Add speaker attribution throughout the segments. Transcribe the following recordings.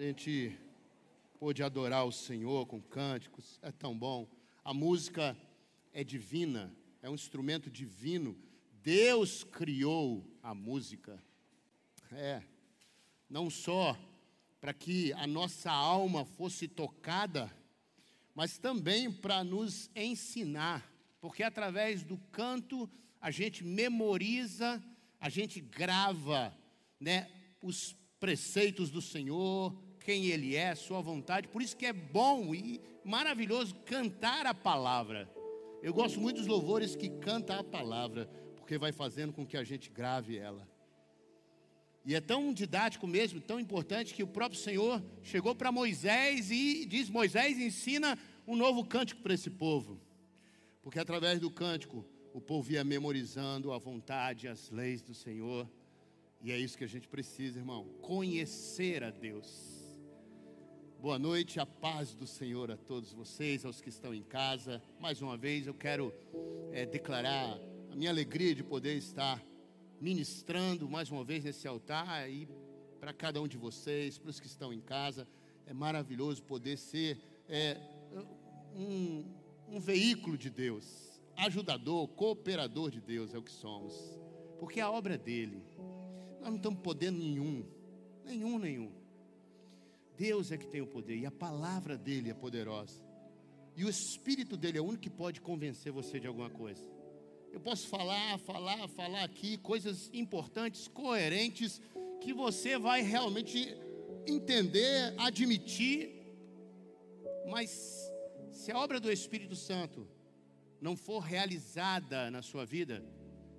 Speaker 1: A gente pôde adorar o Senhor com cânticos, é tão bom. A música é divina, é um instrumento divino. Deus criou a música. É, não só para que a nossa alma fosse tocada, mas também para nos ensinar, porque através do canto a gente memoriza, a gente grava, né, os preceitos do Senhor, quem Ele é, Sua vontade. Por isso que é bom e maravilhoso cantar a palavra. Eu gosto muito dos louvores que canta a palavra, porque vai fazendo com que a gente grave ela. E é tão didático mesmo, tão importante, que o próprio Senhor chegou para Moisés e diz: Moisés ensina um novo cântico para esse povo. Porque através do cântico, o povo ia memorizando a vontade, as leis do Senhor. E é isso que a gente precisa, irmão, conhecer a Deus. Boa noite, a paz do Senhor a todos vocês, aos que estão em casa. Mais uma vez eu quero é, declarar a minha alegria de poder estar ministrando mais uma vez nesse altar e para cada um de vocês, para os que estão em casa. É maravilhoso poder ser é, um, um veículo de Deus, ajudador, cooperador de Deus é o que somos, porque a obra é dele. Nós não estamos podendo nenhum, nenhum, nenhum. Deus é que tem o poder e a palavra dele é poderosa. E o espírito dele é o único que pode convencer você de alguma coisa. Eu posso falar, falar, falar aqui coisas importantes, coerentes, que você vai realmente entender, admitir, mas se a obra do Espírito Santo não for realizada na sua vida,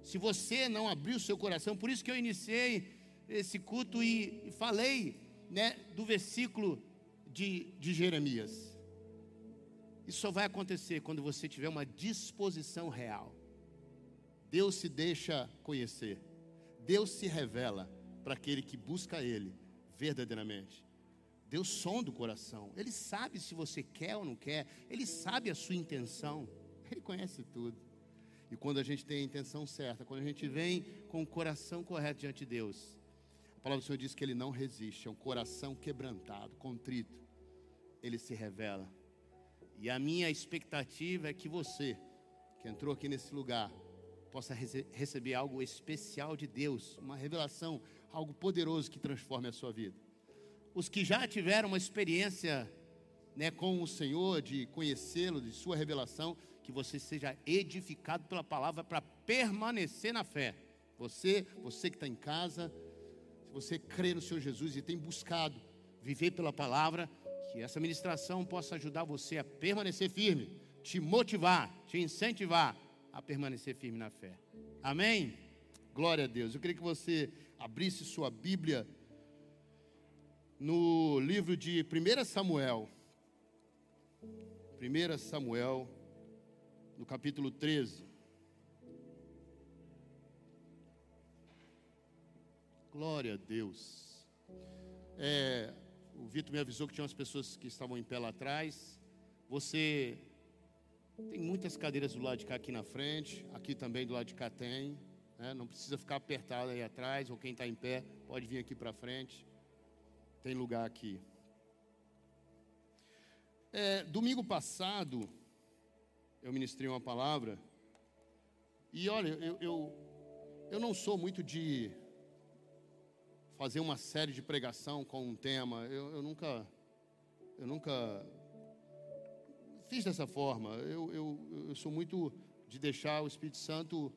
Speaker 1: se você não abrir o seu coração, por isso que eu iniciei esse culto e, falei né, do versículo de, de Jeremias. Isso só vai acontecer quando você tiver uma disposição real. Deus se deixa conhecer, Deus se revela para aquele que busca Ele verdadeiramente. Deus sonda o coração, Ele sabe se você quer ou não quer, Ele sabe a sua intenção, Ele conhece tudo. E quando a gente tem a intenção certa, quando a gente vem com o coração correto diante de Deus, a palavra do Senhor diz que Ele não resiste, é um coração quebrantado, contrito, Ele se revela. E a minha expectativa é que você, que entrou aqui nesse lugar, possa rece receber algo especial de Deus, uma revelação, algo poderoso que transforme a sua vida. Os que já tiveram uma experiência né, com o Senhor, de conhecê-lo, de sua revelação, que você seja edificado pela palavra para permanecer na fé. Você, você que está em casa, você crê no Senhor Jesus e tem buscado viver pela palavra, que essa ministração possa ajudar você a permanecer firme, te motivar, te incentivar a permanecer firme na fé. Amém? Glória a Deus. Eu queria que você abrisse sua Bíblia no livro de 1 Samuel. 1 Samuel no capítulo 13. Glória a Deus. É, o Vitor me avisou que tinha umas pessoas que estavam em pé lá atrás. Você tem muitas cadeiras do lado de cá aqui na frente, aqui também do lado de cá tem. Né? Não precisa ficar apertado aí atrás, ou quem está em pé pode vir aqui para frente. Tem lugar aqui. É, domingo passado, eu ministrei uma palavra. E olha, eu, eu, eu não sou muito de fazer uma série de pregação com um tema. Eu, eu nunca, eu nunca fiz dessa forma. Eu, eu, eu sou muito de deixar o Espírito Santo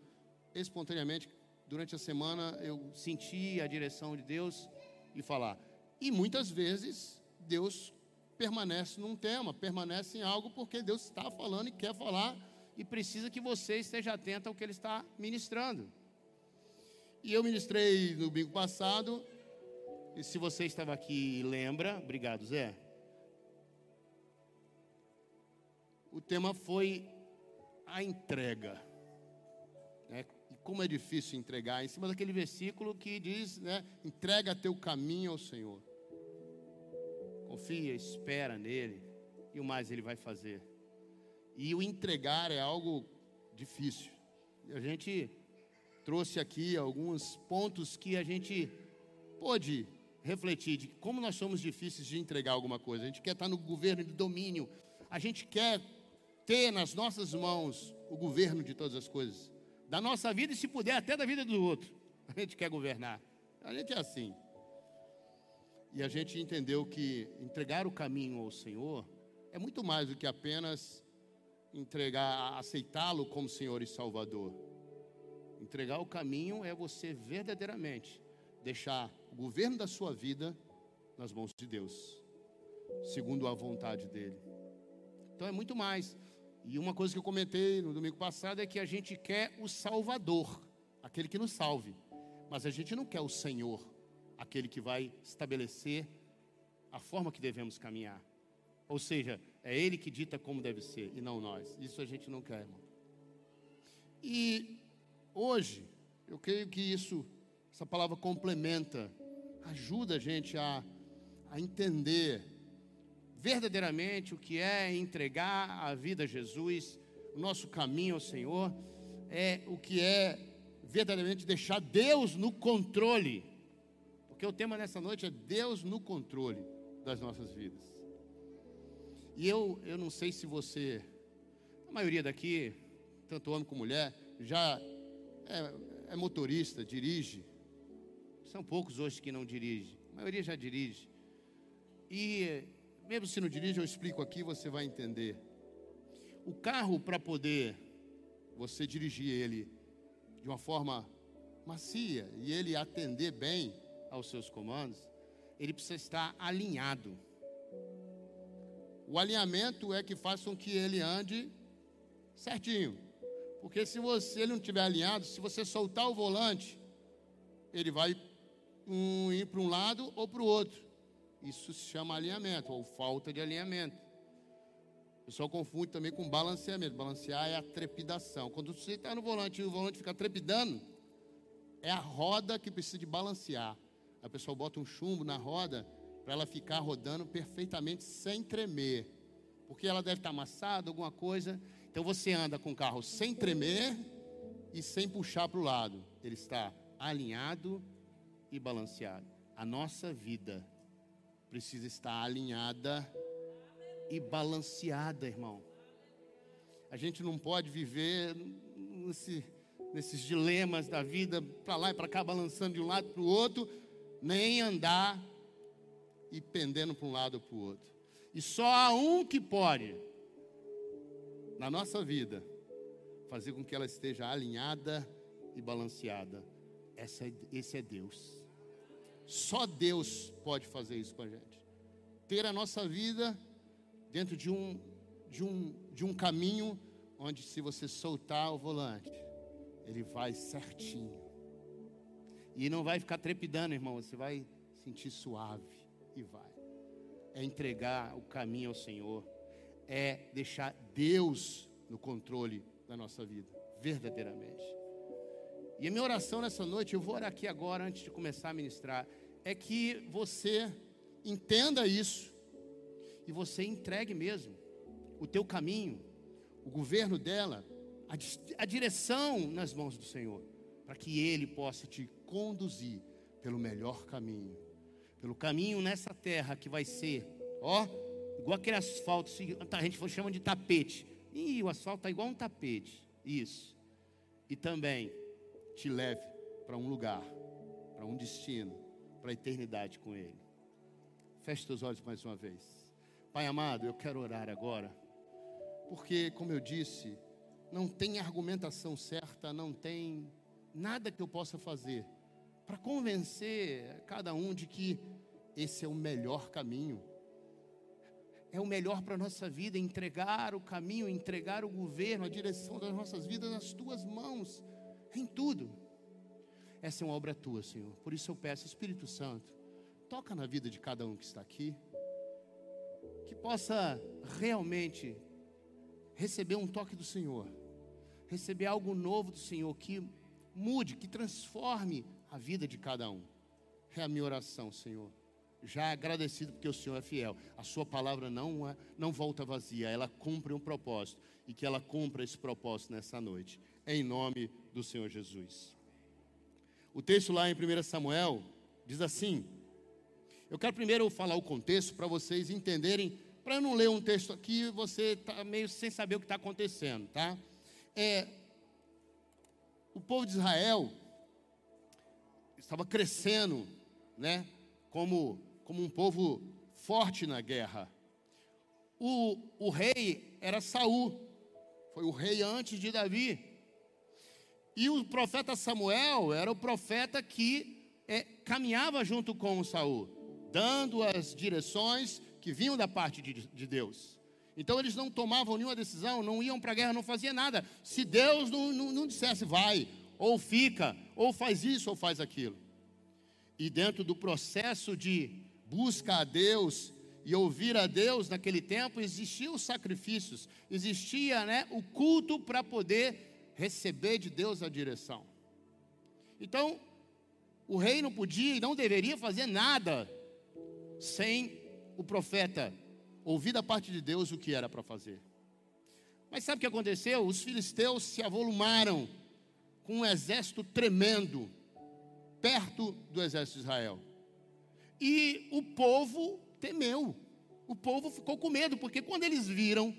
Speaker 1: espontaneamente durante a semana eu senti a direção de Deus e falar. E muitas vezes Deus permanece num tema, permanece em algo porque Deus está falando e quer falar e precisa que você esteja atento ao que Ele está ministrando. E eu ministrei no domingo passado, e se você estava aqui e lembra, obrigado Zé. O tema foi a entrega. Né? E como é difícil entregar, em cima daquele versículo que diz, né, entrega teu caminho ao Senhor. Confia, espera nele e o mais ele vai fazer. E o entregar é algo difícil. A gente trouxe aqui alguns pontos que a gente pôde refletir de como nós somos difíceis de entregar alguma coisa. A gente quer estar no governo de domínio. A gente quer ter nas nossas mãos o governo de todas as coisas. Da nossa vida e, se puder, até da vida do outro. A gente quer governar. A gente é assim. E a gente entendeu que entregar o caminho ao Senhor é muito mais do que apenas entregar, aceitá-lo como Senhor e Salvador. Entregar o caminho é você verdadeiramente deixar o governo da sua vida nas mãos de Deus, segundo a vontade dele. Então é muito mais. E uma coisa que eu comentei no domingo passado é que a gente quer o Salvador, aquele que nos salve, mas a gente não quer o Senhor, aquele que vai estabelecer a forma que devemos caminhar. Ou seja, é Ele que dita como deve ser e não nós. Isso a gente não quer, irmão. E hoje, eu creio que isso, essa palavra complementa, ajuda a gente a, a entender verdadeiramente o que é entregar a vida a Jesus, o nosso caminho ao Senhor, é o que é verdadeiramente deixar Deus no controle. Porque o tema nessa noite é Deus no controle das nossas vidas. E eu, eu não sei se você, a maioria daqui, tanto homem como mulher, já é, é motorista, dirige. São poucos hoje que não dirigem, a maioria já dirige. E mesmo se não dirige, eu explico aqui, você vai entender. O carro, para poder você dirigir ele de uma forma macia e ele atender bem aos seus comandos, ele precisa estar alinhado. O alinhamento é que faz com que ele ande certinho. Porque se você ele não estiver alinhado, se você soltar o volante, ele vai um, ir para um lado ou para o outro. Isso se chama alinhamento, ou falta de alinhamento. O pessoal confunde também com balanceamento. Balancear é a trepidação. Quando você está no volante e o volante fica trepidando, é a roda que precisa de balancear. A pessoa bota um chumbo na roda para ela ficar rodando perfeitamente sem tremer. Porque ela deve estar amassada, alguma coisa. Então você anda com o carro sem tremer e sem puxar para o lado. Ele está alinhado e balanceado. A nossa vida precisa estar alinhada e balanceada, irmão. A gente não pode viver nesse, nesses dilemas da vida, para lá e para cá, balançando de um lado para o outro, nem andar e pendendo para um lado ou para o outro. E só há um que pode, na nossa vida, fazer com que ela esteja alinhada e balanceada. Essa, é, esse é Deus. Só Deus pode fazer isso com a gente. Ter a nossa vida dentro de um, de um, de um caminho onde, se você soltar o volante, ele vai certinho. E não vai ficar trepidando, irmão. Você vai sentir suave e vai. É entregar o caminho ao Senhor. É deixar Deus no controle da nossa vida, verdadeiramente. E a minha oração nessa noite, eu vou orar aqui agora, antes de começar a ministrar, é que você entenda isso e você entregue mesmo o teu caminho, o governo dela, a, a direção nas mãos do Senhor, para que Ele possa te conduzir pelo melhor caminho, pelo caminho nessa terra que vai ser, ó, igual aquele asfalto, a gente chama de tapete. E o asfalto está igual um tapete, isso. E também te leve para um lugar, para um destino, para a eternidade com Ele. Feche seus olhos mais uma vez. Pai amado, eu quero orar agora, porque, como eu disse, não tem argumentação certa, não tem nada que eu possa fazer para convencer cada um de que esse é o melhor caminho. É o melhor para a nossa vida, entregar o caminho, entregar o governo, a direção das nossas vidas nas tuas mãos, em tudo. Essa é uma obra tua, Senhor. Por isso eu peço, Espírito Santo, toca na vida de cada um que está aqui, que possa realmente receber um toque do Senhor, receber algo novo do Senhor, que mude, que transforme a vida de cada um. É a minha oração, Senhor. Já agradecido porque o Senhor é fiel. A sua palavra não, é, não volta vazia, ela cumpre um propósito. E que ela cumpra esse propósito nessa noite. Em nome do Senhor Jesus. O texto lá em 1 Samuel diz assim: Eu quero primeiro falar o contexto para vocês entenderem, para não ler um texto aqui você está meio sem saber o que está acontecendo, tá? É, o povo de Israel estava crescendo, né? Como, como um povo forte na guerra. O, o rei era Saul, foi o rei antes de Davi. E o profeta Samuel era o profeta que é, caminhava junto com Saul, dando as direções que vinham da parte de, de Deus. Então eles não tomavam nenhuma decisão, não iam para a guerra, não faziam nada. Se Deus não, não, não dissesse vai, ou fica, ou faz isso, ou faz aquilo. E dentro do processo de busca a Deus e ouvir a Deus naquele tempo, existiam os sacrifícios, existia né, o culto para poder receber de Deus a direção. Então, o rei não podia e não deveria fazer nada sem o profeta ouvir da parte de Deus o que era para fazer. Mas sabe o que aconteceu? Os filisteus se avolumaram com um exército tremendo perto do exército de Israel. E o povo temeu. O povo ficou com medo, porque quando eles viram,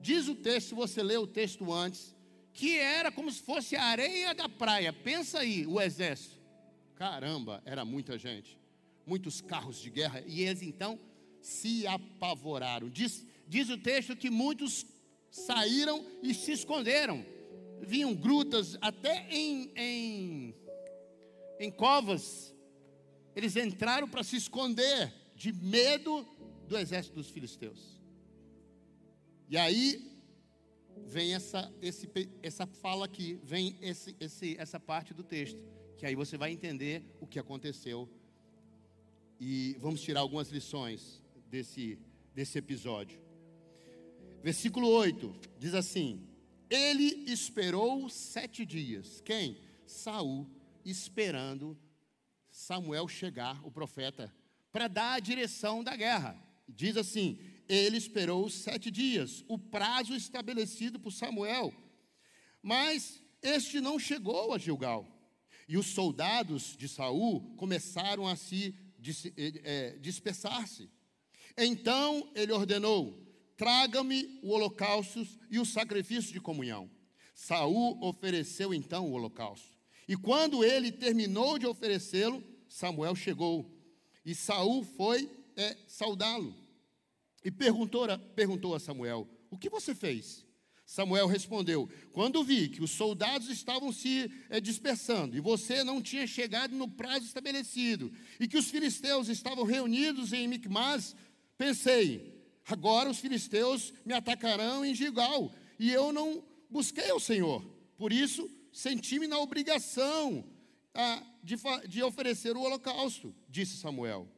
Speaker 1: diz o texto, se você lê o texto antes, que era como se fosse a areia da praia. Pensa aí, o exército. Caramba, era muita gente, muitos carros de guerra, e eles então se apavoraram. Diz, diz o texto que muitos saíram e se esconderam. Vinham grutas, até em, em, em covas, eles entraram para se esconder de medo do exército dos filisteus. E aí vem essa, esse, essa fala aqui, vem esse, esse, essa parte do texto, que aí você vai entender o que aconteceu. E vamos tirar algumas lições desse, desse episódio. Versículo 8 diz assim: Ele esperou sete dias. Quem? Saul, esperando Samuel chegar, o profeta, para dar a direção da guerra. Diz assim: ele esperou sete dias, o prazo estabelecido por Samuel. Mas este não chegou a Gilgal. E os soldados de Saul começaram a se é, dispersar-se. Então ele ordenou: traga-me o holocausto e o sacrifício de comunhão. Saul ofereceu então o holocausto. E quando ele terminou de oferecê-lo, Samuel chegou. E Saul foi é, saudá-lo. E perguntou a, perguntou a Samuel: O que você fez? Samuel respondeu: Quando vi que os soldados estavam se é, dispersando e você não tinha chegado no prazo estabelecido, e que os filisteus estavam reunidos em Micmas, pensei: agora os filisteus me atacarão em Gigal, e eu não busquei o Senhor. Por isso, senti-me na obrigação ah, de oferecer o holocausto, disse Samuel.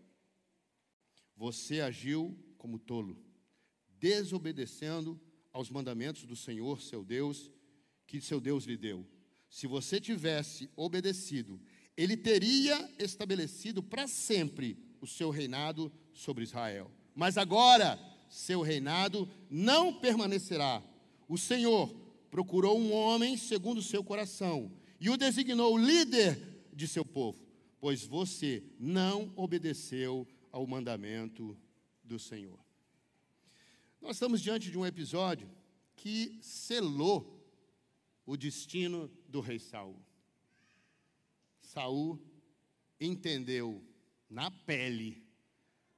Speaker 1: Você agiu como tolo, desobedecendo aos mandamentos do Senhor, seu Deus, que seu Deus lhe deu. Se você tivesse obedecido, ele teria estabelecido para sempre o seu reinado sobre Israel. Mas agora, seu reinado não permanecerá. O Senhor procurou um homem segundo o seu coração e o designou líder de seu povo, pois você não obedeceu ao mandamento do Senhor. Nós estamos diante de um episódio que selou o destino do rei Saul. Saul entendeu na pele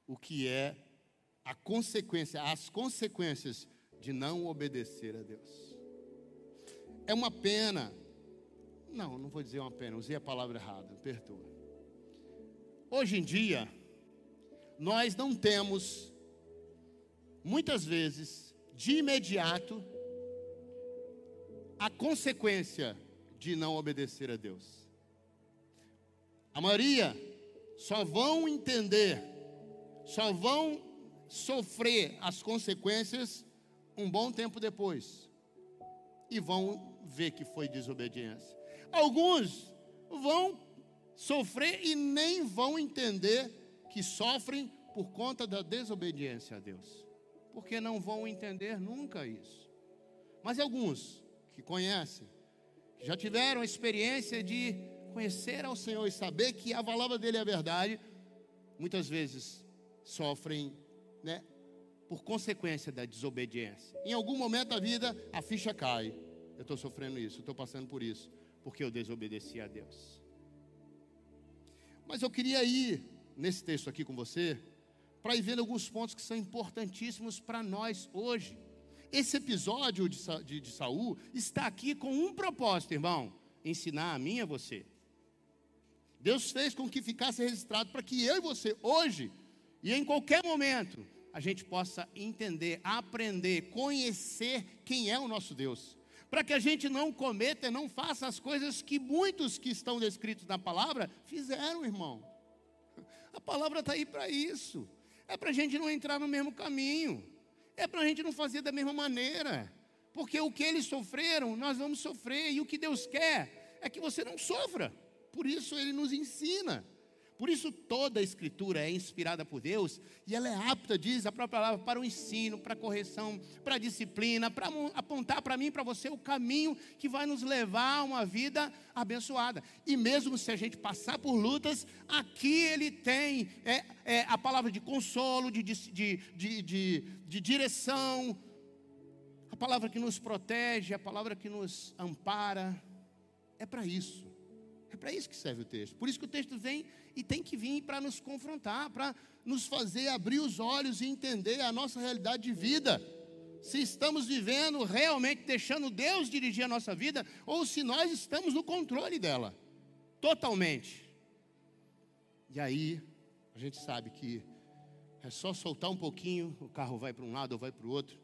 Speaker 1: o que é a consequência, as consequências de não obedecer a Deus. É uma pena. Não, não vou dizer uma pena, usei a palavra errada, perdoa. Hoje em dia, nós não temos, muitas vezes, de imediato, a consequência de não obedecer a Deus. A maioria só vão entender, só vão sofrer as consequências um bom tempo depois. E vão ver que foi desobediência. Alguns vão sofrer e nem vão entender que sofrem por conta da desobediência a Deus. Porque não vão entender nunca isso. Mas alguns que conhecem, que já tiveram a experiência de conhecer ao Senhor e saber que a palavra dele é verdade, muitas vezes sofrem, né, por consequência da desobediência. Em algum momento da vida, a ficha cai. Eu estou sofrendo isso, estou passando por isso, porque eu desobedeci a Deus. Mas eu queria ir nesse texto aqui com você, para ir vendo alguns pontos que são importantíssimos para nós hoje. Esse episódio de, de, de Saul está aqui com um propósito, irmão: ensinar a mim e a você. Deus fez com que ficasse registrado para que eu e você, hoje e em qualquer momento, a gente possa entender, aprender, conhecer quem é o nosso Deus. Para que a gente não cometa e não faça as coisas que muitos que estão descritos na palavra fizeram, irmão. A palavra está aí para isso. É para a gente não entrar no mesmo caminho. É para a gente não fazer da mesma maneira. Porque o que eles sofreram, nós vamos sofrer. E o que Deus quer é que você não sofra. Por isso ele nos ensina. Por isso toda a escritura é inspirada por Deus e ela é apta, diz a própria palavra, para o ensino, para a correção, para a disciplina, para apontar para mim e para você o caminho que vai nos levar a uma vida abençoada. E mesmo se a gente passar por lutas, aqui ele tem é, é, a palavra de consolo, de, de, de, de, de direção, a palavra que nos protege, a palavra que nos ampara. É para isso. É para isso que serve o texto. Por isso que o texto vem e tem que vir para nos confrontar, para nos fazer abrir os olhos e entender a nossa realidade de vida. Se estamos vivendo realmente deixando Deus dirigir a nossa vida, ou se nós estamos no controle dela, totalmente. E aí, a gente sabe que é só soltar um pouquinho, o carro vai para um lado ou vai para o outro,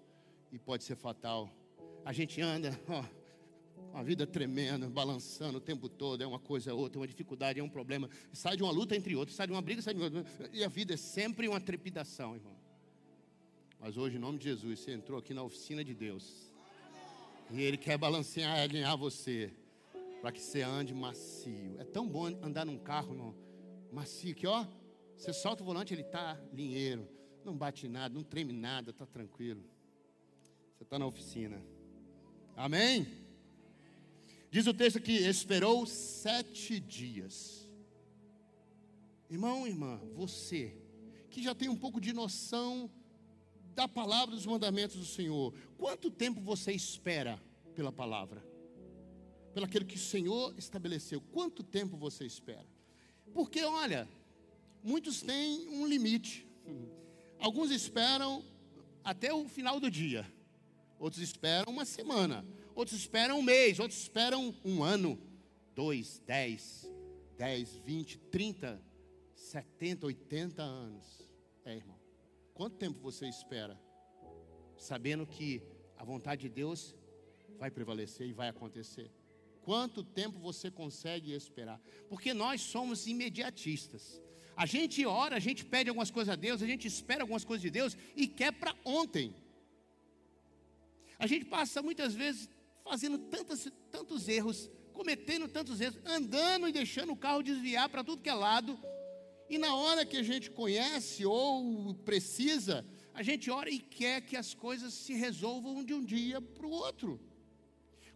Speaker 1: e pode ser fatal. A gente anda, ó, uma vida tremenda, balançando o tempo todo, é uma coisa, é outra, é uma dificuldade, é um problema. Sai de uma luta entre outros, sai de uma briga, sai de uma. E a vida é sempre uma trepidação, irmão. Mas hoje, em nome de Jesus, você entrou aqui na oficina de Deus. E Ele quer balancear, alinhar você. Para que você ande macio. É tão bom andar num carro, irmão, macio, que ó, você solta o volante, ele está linheiro. Não bate nada, não treme nada, está tranquilo. Você está na oficina. Amém? Diz o texto que esperou sete dias. Irmão, irmã, você que já tem um pouco de noção da palavra dos mandamentos do Senhor, quanto tempo você espera pela palavra? Pelo aquilo que o Senhor estabeleceu, quanto tempo você espera? Porque, olha, muitos têm um limite. Alguns esperam até o final do dia, outros esperam uma semana, outros esperam um mês, outros esperam um ano, dois, dez, dez, vinte, trinta, setenta, oitenta anos. É, irmão. Quanto tempo você espera? Sabendo que a vontade de Deus vai prevalecer e vai acontecer. Quanto tempo você consegue esperar? Porque nós somos imediatistas. A gente ora, a gente pede algumas coisas a Deus, a gente espera algumas coisas de Deus e quer para ontem. A gente passa muitas vezes fazendo tantos, tantos erros, cometendo tantos erros, andando e deixando o carro desviar para tudo que é lado. E na hora que a gente conhece ou precisa, a gente ora e quer que as coisas se resolvam de um dia para o outro.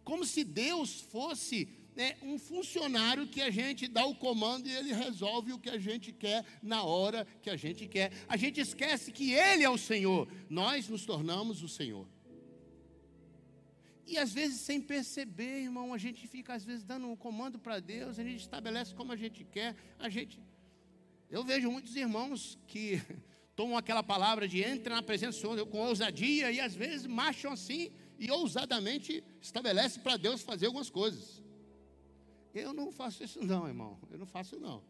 Speaker 1: Como se Deus fosse né, um funcionário que a gente dá o comando e ele resolve o que a gente quer na hora que a gente quer. A gente esquece que Ele é o Senhor, nós nos tornamos o Senhor. E às vezes, sem perceber, irmão, a gente fica às vezes dando um comando para Deus, a gente estabelece como a gente quer, a gente. Eu vejo muitos irmãos que tomam aquela palavra de entra na presença do Senhor com ousadia e às vezes marcham assim e ousadamente estabelece para Deus fazer algumas coisas. Eu não faço isso não, irmão. Eu não faço não.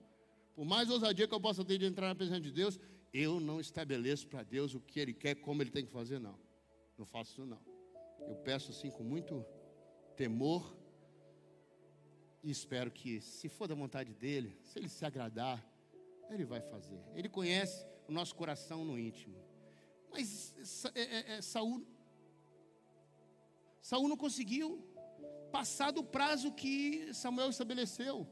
Speaker 1: Por mais ousadia que eu possa ter de entrar na presença de Deus, eu não estabeleço para Deus o que Ele quer, como Ele tem que fazer, não. Não faço isso não. Eu peço assim com muito temor e espero que, se for da vontade dele, se ele se agradar, ele vai fazer. Ele conhece o nosso coração no íntimo. Mas é, é, é, Saul, Saul não conseguiu passar do prazo que Samuel estabeleceu.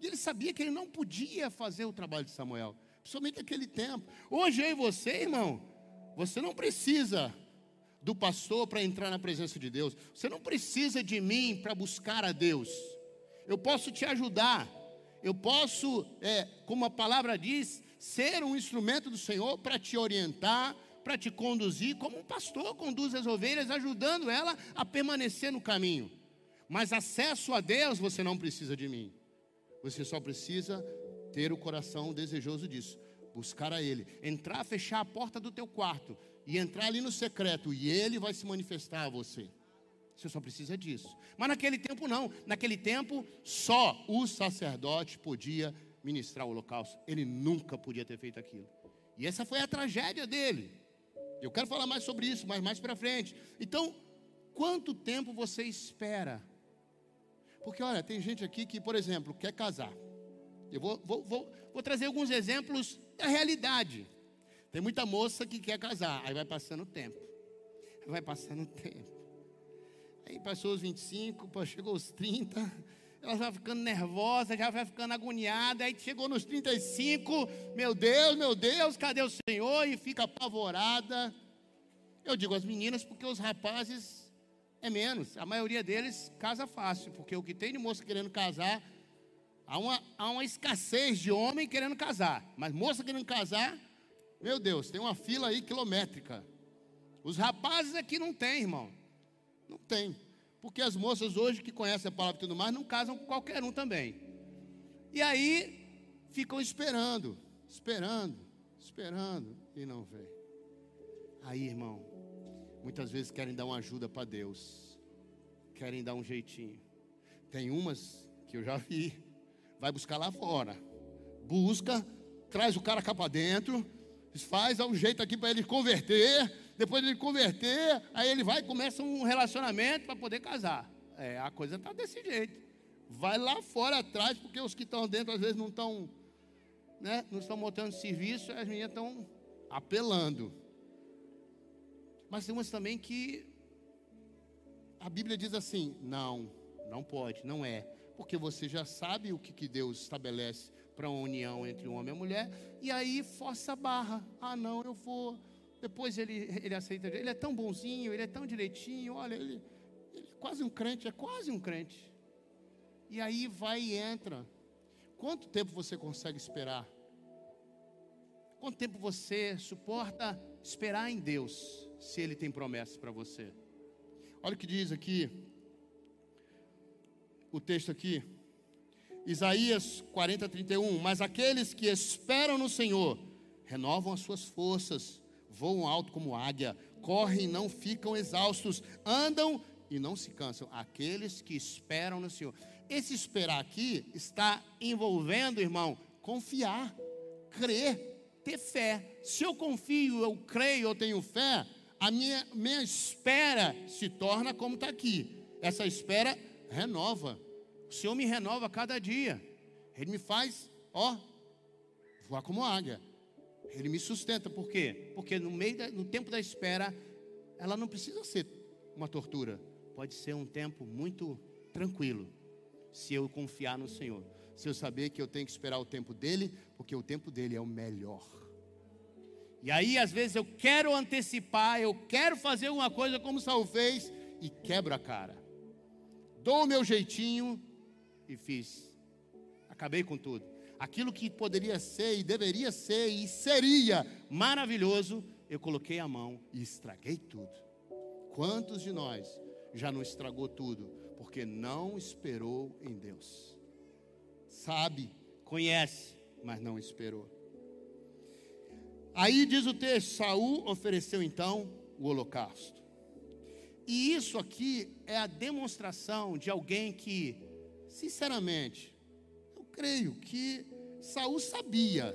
Speaker 1: E ele sabia que ele não podia fazer o trabalho de Samuel, principalmente naquele tempo. Hoje eu e você, irmão, você não precisa do pastor para entrar na presença de Deus. Você não precisa de mim para buscar a Deus. Eu posso te ajudar. Eu posso, é, como a palavra diz, ser um instrumento do Senhor para te orientar, para te conduzir, como um pastor conduz as ovelhas, ajudando ela a permanecer no caminho. Mas acesso a Deus você não precisa de mim. Você só precisa ter o coração desejoso disso, buscar a Ele, entrar, fechar a porta do teu quarto e entrar ali no secreto e Ele vai se manifestar a você. Você só precisa disso. Mas naquele tempo não. Naquele tempo só o sacerdote podia ministrar o holocausto. Ele nunca podia ter feito aquilo. E essa foi a tragédia dele. Eu quero falar mais sobre isso, mas mais para frente. Então, quanto tempo você espera? Porque olha, tem gente aqui que, por exemplo, quer casar. Eu vou, vou, vou, vou trazer alguns exemplos da realidade. Tem muita moça que quer casar, aí vai passando o tempo. Vai passando o tempo. Aí passou os 25, chegou os 30, ela vai ficando nervosa, já vai ficando agoniada. Aí chegou nos 35, meu Deus, meu Deus, cadê o Senhor? E fica apavorada. Eu digo as meninas porque os rapazes é menos. A maioria deles casa fácil, porque o que tem de moça querendo casar, há uma, há uma escassez de homem querendo casar. Mas moça querendo casar, meu Deus, tem uma fila aí quilométrica. Os rapazes aqui não tem, irmão. Não tem. Porque as moças hoje que conhecem a palavra e tudo mais, não casam com qualquer um também. E aí ficam esperando, esperando, esperando e não vem. Aí, irmão, muitas vezes querem dar uma ajuda para Deus, querem dar um jeitinho. Tem umas que eu já vi, vai buscar lá fora, busca, traz o cara cá para dentro, faz, um jeito aqui para ele converter, depois de ele converter, aí ele vai e começa um relacionamento para poder casar. É, a coisa está desse jeito. Vai lá fora atrás, porque os que estão dentro às vezes não estão, né, não estão montando serviço, as meninas estão apelando. Mas tem umas também que a Bíblia diz assim: não, não pode, não é. Porque você já sabe o que, que Deus estabelece para uma união entre um homem e a mulher, e aí força a barra. Ah, não, eu vou depois ele, ele aceita, ele é tão bonzinho, ele é tão direitinho, olha, ele, ele é quase um crente, é quase um crente. E aí vai e entra. Quanto tempo você consegue esperar? Quanto tempo você suporta esperar em Deus, se Ele tem promessas para você? Olha o que diz aqui, o texto aqui, Isaías 40, 31. Mas aqueles que esperam no Senhor renovam as suas forças voam alto como águia, correm e não ficam exaustos, andam e não se cansam. Aqueles que esperam no Senhor. Esse esperar aqui está envolvendo, irmão, confiar, crer, ter fé. Se eu confio, eu creio, eu tenho fé, a minha, minha espera se torna como está aqui. Essa espera renova. O Senhor me renova cada dia. Ele me faz, ó, voar como águia. Ele me sustenta, por quê? Porque no meio da, no tempo da espera, ela não precisa ser uma tortura. Pode ser um tempo muito tranquilo, se eu confiar no Senhor. Se eu saber que eu tenho que esperar o tempo dele, porque o tempo dele é o melhor. E aí, às vezes, eu quero antecipar, eu quero fazer uma coisa como Saul fez e quebro a cara. Dou o meu jeitinho e fiz. Acabei com tudo aquilo que poderia ser e deveria ser e seria maravilhoso, eu coloquei a mão e estraguei tudo. Quantos de nós já não estragou tudo porque não esperou em Deus? Sabe, conhece, mas não esperou. Aí diz o texto: Saul ofereceu então o holocausto. E isso aqui é a demonstração de alguém que, sinceramente, creio que Saul sabia.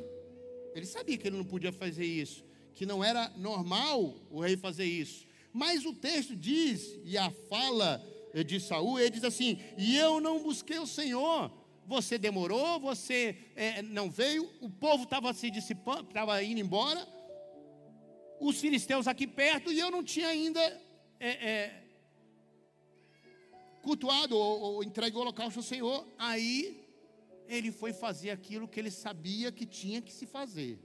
Speaker 1: Ele sabia que ele não podia fazer isso, que não era normal o rei fazer isso. Mas o texto diz, e a fala de Saul, ele diz assim: E eu não busquei o Senhor. Você demorou, você é, não veio, o povo estava se dissipando, estava indo embora, os filisteus aqui perto, e eu não tinha ainda é, é, cultuado ou, ou entregue o holocausto ao Senhor. Aí ele foi fazer aquilo que ele sabia que tinha que se fazer.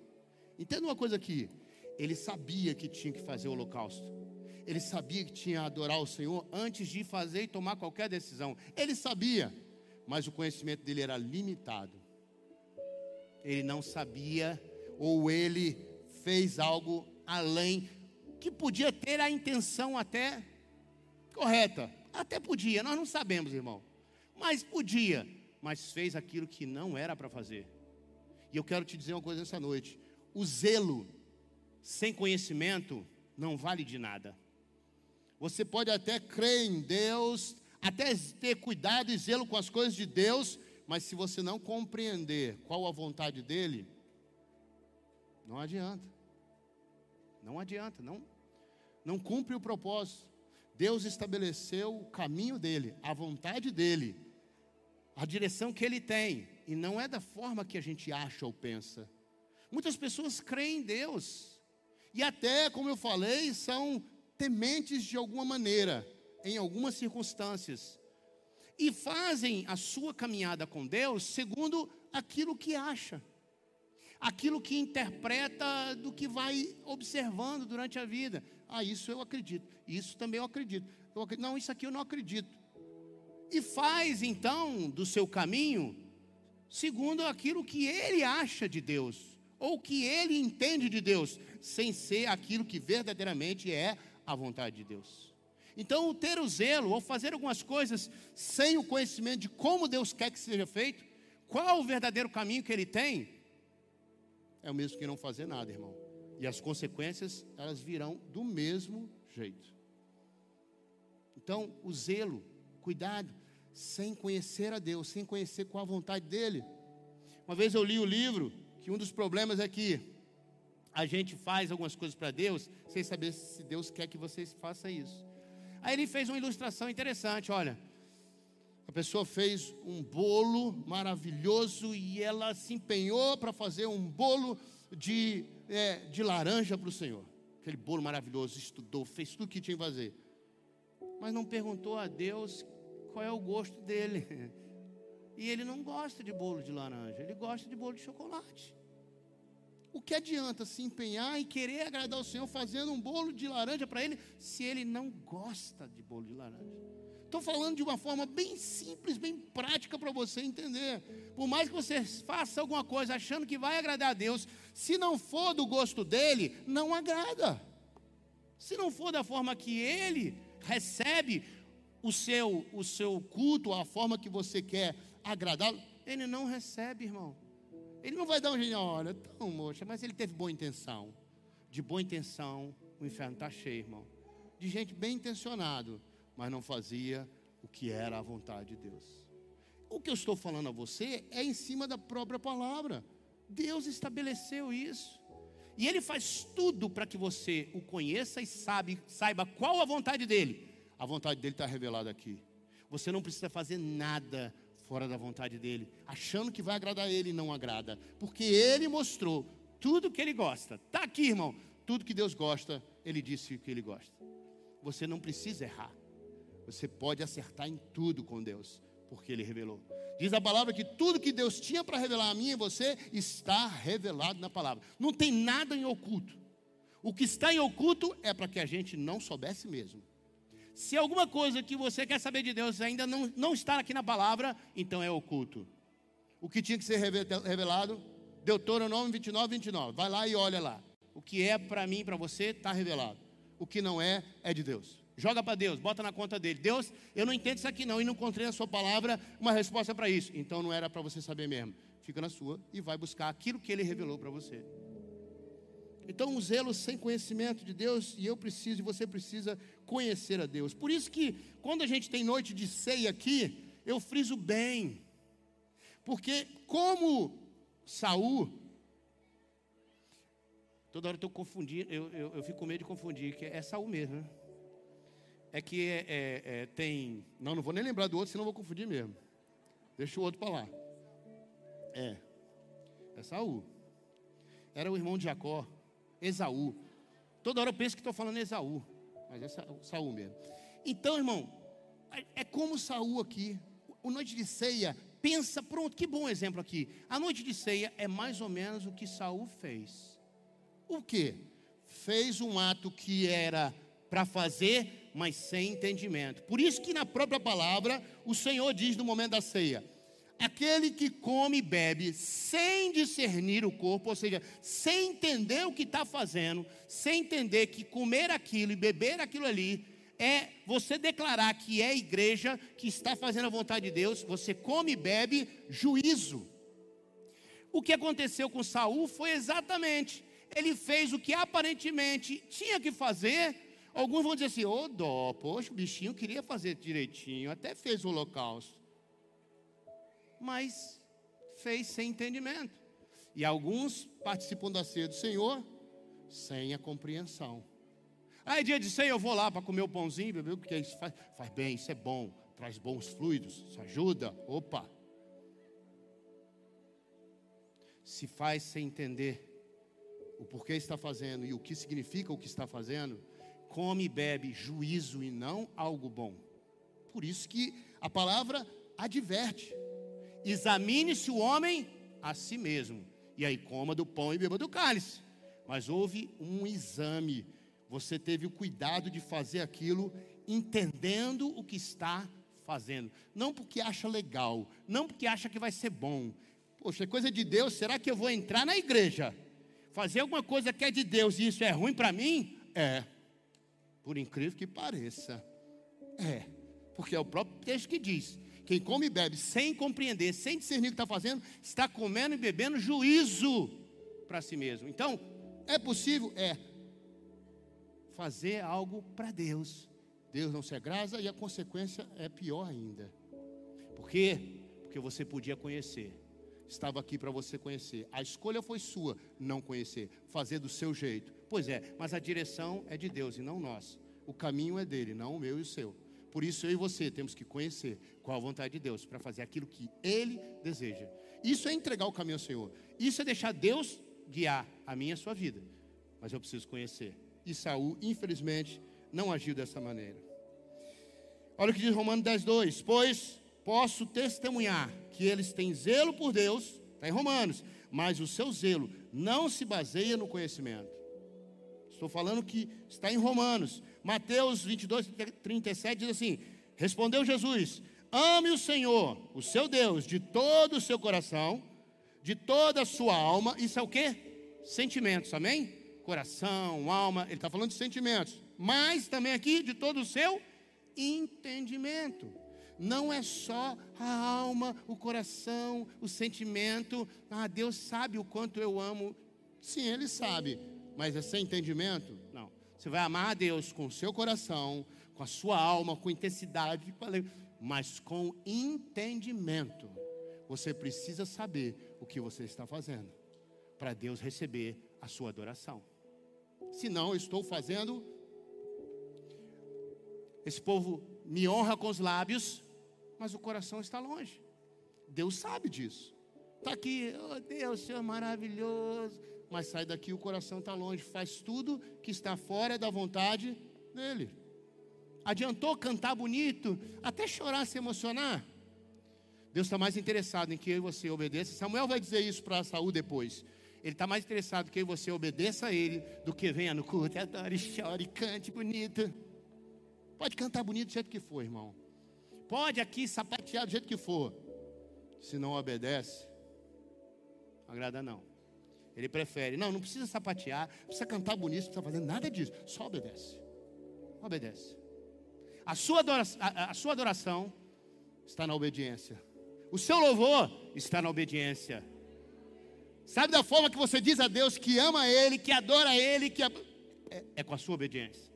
Speaker 1: Entenda uma coisa aqui: ele sabia que tinha que fazer o holocausto. Ele sabia que tinha que adorar o Senhor antes de fazer e tomar qualquer decisão. Ele sabia, mas o conhecimento dele era limitado. Ele não sabia ou ele fez algo além, que podia ter a intenção até correta, até podia, nós não sabemos, irmão, mas podia, mas fez aquilo que não era para fazer. E eu quero te dizer uma coisa nessa noite: o zelo sem conhecimento não vale de nada. Você pode até crer em Deus, até ter cuidado e zelo com as coisas de Deus, mas se você não compreender qual a vontade dele, não adianta. Não adianta, não não cumpre o propósito. Deus estabeleceu o caminho dele, a vontade dele, a direção que ele tem, e não é da forma que a gente acha ou pensa. Muitas pessoas creem em Deus, e até, como eu falei, são tementes de alguma maneira, em algumas circunstâncias, e fazem a sua caminhada com Deus segundo aquilo que acha, aquilo que interpreta do que vai observando durante a vida. Ah, isso eu acredito, isso também eu acredito. eu acredito. Não, isso aqui eu não acredito. E faz então do seu caminho segundo aquilo que ele acha de Deus, ou que ele entende de Deus, sem ser aquilo que verdadeiramente é a vontade de Deus. Então, ter o zelo, ou fazer algumas coisas sem o conhecimento de como Deus quer que seja feito, qual o verdadeiro caminho que ele tem, é o mesmo que não fazer nada, irmão. E as consequências, elas virão do mesmo jeito. Então, o zelo, cuidado, sem conhecer a Deus, sem conhecer qual a vontade dEle. Uma vez eu li o livro que um dos problemas é que a gente faz algumas coisas para Deus sem saber se Deus quer que você faça isso. Aí ele fez uma ilustração interessante, olha. A pessoa fez um bolo maravilhoso e ela se empenhou para fazer um bolo de, é, de laranja para o Senhor. Aquele bolo maravilhoso, estudou, fez tudo o que tinha que fazer. Mas não perguntou a Deus qual é o gosto dele. E ele não gosta de bolo de laranja, ele gosta de bolo de chocolate. O que adianta se empenhar e querer agradar o Senhor fazendo um bolo de laranja para ele, se ele não gosta de bolo de laranja? Estou falando de uma forma bem simples, bem prática para você entender. Por mais que você faça alguma coisa achando que vai agradar a Deus, se não for do gosto dele, não agrada. Se não for da forma que ele recebe o seu, o seu culto, a forma que você quer agradá-lo, ele não recebe, irmão. Ele não vai dar um jeito, olha, então, moça, mas ele teve boa intenção. De boa intenção, o inferno está cheio, irmão. De gente bem intencionado mas não fazia o que era a vontade de Deus. O que eu estou falando a você é em cima da própria palavra. Deus estabeleceu isso. E Ele faz tudo para que você o conheça e sabe, saiba qual a vontade dEle. A vontade dEle está revelada aqui. Você não precisa fazer nada fora da vontade dEle, achando que vai agradar Ele e não agrada. Porque Ele mostrou tudo que Ele gosta. Está aqui, irmão. Tudo que Deus gosta, Ele disse que Ele gosta. Você não precisa errar. Você pode acertar em tudo com Deus, porque Ele revelou. Diz a palavra que tudo que Deus tinha para revelar a mim e você está revelado na palavra. Não tem nada em oculto. O que está em oculto é para que a gente não soubesse mesmo. Se alguma coisa que você quer saber de Deus ainda não, não está aqui na palavra, então é oculto. O que tinha que ser revelado, Deuteronômio 29, 29. Vai lá e olha lá. O que é para mim e para você está revelado. O que não é, é de Deus. Joga para Deus, bota na conta dele. Deus, eu não entendo isso aqui não, e não encontrei na sua palavra uma resposta para isso. Então não era para você saber mesmo. Fica na sua e vai buscar aquilo que ele revelou para você. Então, o zelo sem conhecimento de Deus, e eu preciso, e você precisa conhecer a Deus. Por isso que, quando a gente tem noite de ceia aqui, eu friso bem. Porque, como Saul, toda hora eu estou confundindo, eu, eu, eu fico com medo de confundir, que é Saul mesmo, né? É que é, é, é, tem. Não, não vou nem lembrar do outro, senão vou confundir mesmo. Deixa o outro para lá. É. É Saul. Era o irmão de Jacó, Esaú. Toda hora eu penso que estou falando Esaú, mas é Saul mesmo. Então, irmão, é, é como Saul aqui. O noite de ceia, pensa, pronto, que bom exemplo aqui. A noite de ceia é mais ou menos o que Saul fez. O que? Fez um ato que era para fazer mas sem entendimento. Por isso que na própria palavra o Senhor diz no momento da ceia: Aquele que come e bebe sem discernir o corpo, ou seja, sem entender o que está fazendo, sem entender que comer aquilo e beber aquilo ali é você declarar que é igreja, que está fazendo a vontade de Deus, você come e bebe juízo. O que aconteceu com Saul foi exatamente, ele fez o que aparentemente tinha que fazer. Alguns vão dizer assim: ô oh, dó, poxa, o bichinho queria fazer direitinho, até fez o holocausto mas fez sem entendimento. E alguns participam da ceia do Senhor sem a compreensão. Aí, dia de ceia, eu vou lá para comer o pãozinho, beber, porque isso faz, faz bem, isso é bom, traz bons fluidos, isso ajuda. Opa! Se faz sem entender o porquê está fazendo e o que significa o que está fazendo, come e bebe juízo e não algo bom. Por isso que a palavra adverte. Examine-se o homem a si mesmo, e aí coma do pão e beba do cálice. Mas houve um exame, você teve o cuidado de fazer aquilo entendendo o que está fazendo, não porque acha legal, não porque acha que vai ser bom. Poxa, é coisa de Deus, será que eu vou entrar na igreja, fazer alguma coisa que é de Deus e isso é ruim para mim? É, por incrível que pareça, é, porque é o próprio texto que diz: quem come e bebe sem compreender, sem discernir o que está fazendo, está comendo e bebendo juízo para si mesmo. Então, é possível? É. Fazer algo para Deus. Deus não se agrada e a consequência é pior ainda. Por quê? Porque você podia conhecer. Estava aqui para você conhecer. A escolha foi sua, não conhecer. Fazer do seu jeito. Pois é, mas a direção é de Deus e não nós. O caminho é dele, não o meu e o seu. Por isso eu e você temos que conhecer qual a vontade de Deus para fazer aquilo que Ele deseja. Isso é entregar o caminho ao Senhor. Isso é deixar Deus guiar a minha e a sua vida. Mas eu preciso conhecer. E Saul, infelizmente, não agiu dessa maneira. Olha o que diz Romanos 10, 2: Pois posso testemunhar que eles têm zelo por Deus, está em Romanos, mas o seu zelo não se baseia no conhecimento. Estou falando que está em Romanos. Mateus 22, 37 diz assim: Respondeu Jesus: Ame o Senhor, o seu Deus, de todo o seu coração, de toda a sua alma. Isso é o que? Sentimentos, amém? Coração, alma, ele está falando de sentimentos. Mas também aqui de todo o seu entendimento. Não é só a alma, o coração, o sentimento. Ah, Deus sabe o quanto eu amo. Sim, Ele sabe. Mas é sem entendimento? Não. Você vai amar a Deus com o seu coração, com a sua alma, com intensidade, mas com entendimento. Você precisa saber o que você está fazendo para Deus receber a sua adoração. Senão, eu estou fazendo. Esse povo me honra com os lábios, mas o coração está longe. Deus sabe disso. Está aqui, oh Deus, Senhor maravilhoso mas sai daqui o coração está longe, faz tudo que está fora da vontade dele. Adiantou cantar bonito, até chorar, se emocionar. Deus está mais interessado em que eu e você obedeça. Samuel vai dizer isso para Saul depois. Ele está mais interessado em que você obedeça a ele do que venha no culto, adore, chore, cante bonito. Pode cantar bonito do jeito que for, irmão. Pode aqui sapatear do jeito que for. Se não obedece, agrada não. Ele prefere. Não, não precisa sapatear, não precisa cantar bonito, não precisa fazer nada disso. Só obedece. Obedece. A sua, adoração, a, a sua adoração está na obediência. O seu louvor está na obediência. Sabe da forma que você diz a Deus que ama Ele, que adora Ele, que é, é com a sua obediência.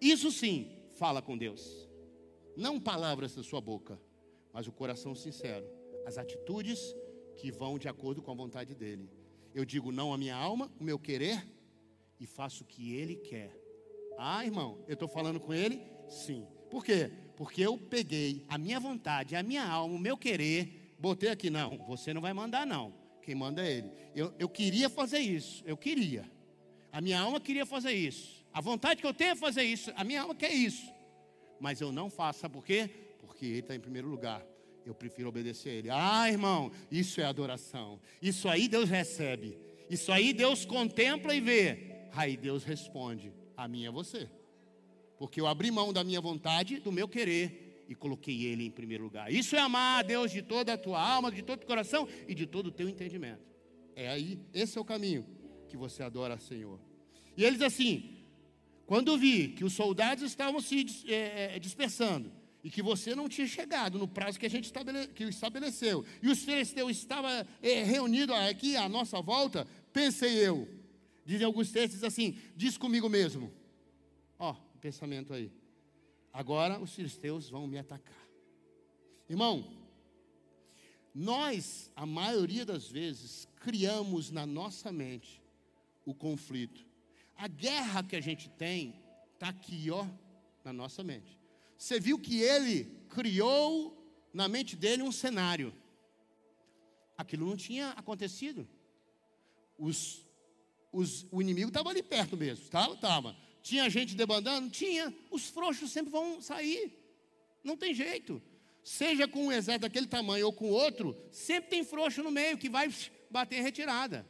Speaker 1: Isso sim, fala com Deus. Não palavras da sua boca, mas o coração sincero. As atitudes que vão de acordo com a vontade dEle. Eu digo não à minha alma, o meu querer, e faço o que ele quer. Ah, irmão, eu estou falando com ele? Sim. Por quê? Porque eu peguei a minha vontade, a minha alma, o meu querer, botei aqui. Não, você não vai mandar, não. Quem manda é ele. Eu, eu queria fazer isso, eu queria. A minha alma queria fazer isso. A vontade que eu tenho é fazer isso, a minha alma quer isso. Mas eu não faço, sabe por quê? Porque ele está em primeiro lugar eu prefiro obedecer a Ele. Ah, irmão, isso é adoração. Isso aí Deus recebe. Isso aí Deus contempla e vê. Aí Deus responde: a mim é você. Porque eu abri mão da minha vontade, do meu querer, e coloquei Ele em primeiro lugar. Isso é amar a Deus de toda a tua alma, de todo o coração e de todo o teu entendimento. É aí, esse é o caminho que você adora, Senhor. E ele diz assim: quando vi que os soldados estavam se é, é, dispersando e que você não tinha chegado no prazo que a gente estabeleceu, e os filisteus estavam é, reunidos aqui à nossa volta, pensei eu, dizem alguns textos assim: diz comigo mesmo, ó, pensamento aí. Agora os filisteus vão me atacar. Irmão, nós, a maioria das vezes, criamos na nossa mente o conflito. A guerra que a gente tem está aqui, ó, na nossa mente. Você viu que ele criou na mente dele um cenário. Aquilo não tinha acontecido. Os, os, o inimigo estava ali perto mesmo, estava, estava. Tinha gente debandando? Tinha. Os frouxos sempre vão sair. Não tem jeito. Seja com um exército daquele tamanho ou com outro, sempre tem frouxo no meio que vai bater retirada.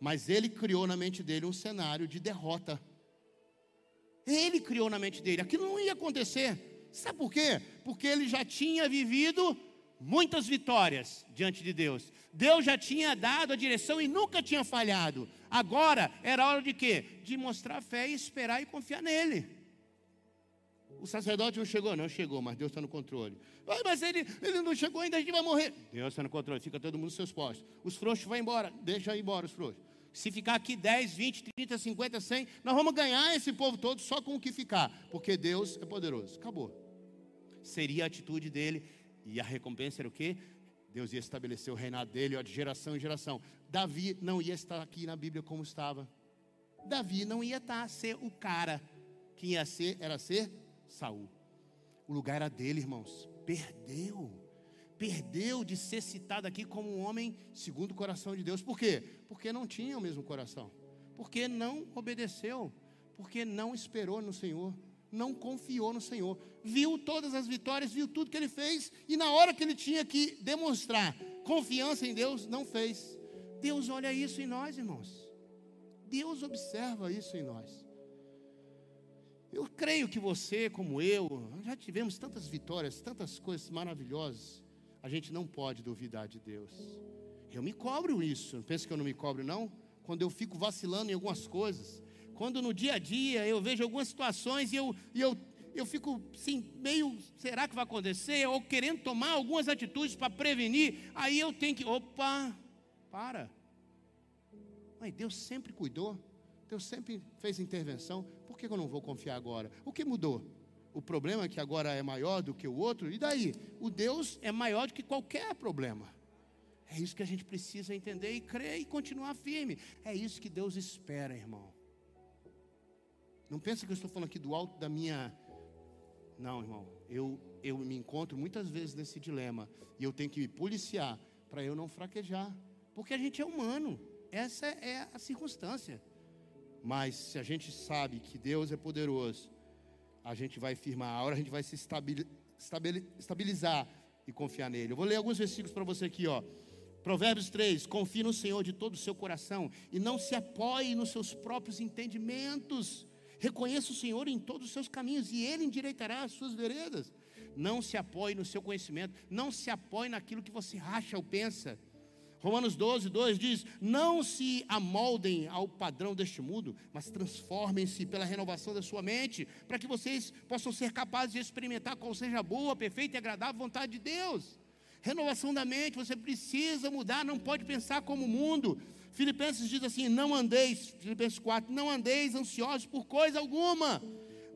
Speaker 1: Mas ele criou na mente dele um cenário de derrota. Ele criou na mente dele. Aquilo não ia acontecer. Sabe por quê? Porque ele já tinha vivido muitas vitórias diante de Deus. Deus já tinha dado a direção e nunca tinha falhado. Agora era hora de quê? De mostrar fé e esperar e confiar nele. O sacerdote não chegou, não chegou, mas Deus está no controle. mas ele, ele não chegou ainda, a gente vai morrer. Deus está no controle, fica todo mundo nos seus postos. Os frouxos vão embora, deixa embora os frouxos. Se ficar aqui 10, 20, 30, 50, 100, nós vamos ganhar esse povo todo só com o que ficar, porque Deus é poderoso. Acabou. Seria a atitude dele, e a recompensa era o quê? Deus ia estabelecer o reinado dele ó, de geração em geração. Davi não ia estar aqui na Bíblia como estava. Davi não ia estar, ser o cara. Quem ia ser era ser Saul. O lugar era dele, irmãos. Perdeu. Perdeu de ser citado aqui como um homem segundo o coração de Deus. Por quê? Porque não tinha o mesmo coração. Porque não obedeceu. Porque não esperou no Senhor não confiou no Senhor. Viu todas as vitórias, viu tudo que ele fez, e na hora que ele tinha que demonstrar confiança em Deus, não fez. Deus olha isso em nós, irmãos. Deus observa isso em nós. Eu creio que você, como eu, já tivemos tantas vitórias, tantas coisas maravilhosas. A gente não pode duvidar de Deus. Eu me cobro isso. Não pensa que eu não me cobro, não? Quando eu fico vacilando em algumas coisas, quando no dia a dia eu vejo algumas situações e eu, e eu, eu fico assim, meio, será que vai acontecer? Ou querendo tomar algumas atitudes para prevenir, aí eu tenho que, opa, para. Mas Deus sempre cuidou, Deus sempre fez intervenção, por que eu não vou confiar agora? O que mudou? O problema que agora é maior do que o outro, e daí? O Deus é maior do que qualquer problema. É isso que a gente precisa entender e crer e continuar firme. É isso que Deus espera, irmão. Não pensa que eu estou falando aqui do alto da minha. Não, irmão. Eu, eu me encontro muitas vezes nesse dilema. E eu tenho que me policiar para eu não fraquejar. Porque a gente é humano. Essa é a circunstância. Mas se a gente sabe que Deus é poderoso, a gente vai firmar, a hora a gente vai se estabilizar e confiar nele. Eu vou ler alguns versículos para você aqui, ó. Provérbios 3: Confie no Senhor de todo o seu coração e não se apoie nos seus próprios entendimentos. Reconheça o Senhor em todos os seus caminhos e Ele endireitará as suas veredas. Não se apoie no seu conhecimento, não se apoie naquilo que você acha ou pensa. Romanos 12, 2 diz: Não se amoldem ao padrão deste mundo, mas transformem-se pela renovação da sua mente, para que vocês possam ser capazes de experimentar qual seja a boa, perfeita e agradável vontade de Deus. Renovação da mente, você precisa mudar, não pode pensar como o mundo. Filipenses diz assim: não andeis, Filipenses 4, não andeis ansiosos por coisa alguma,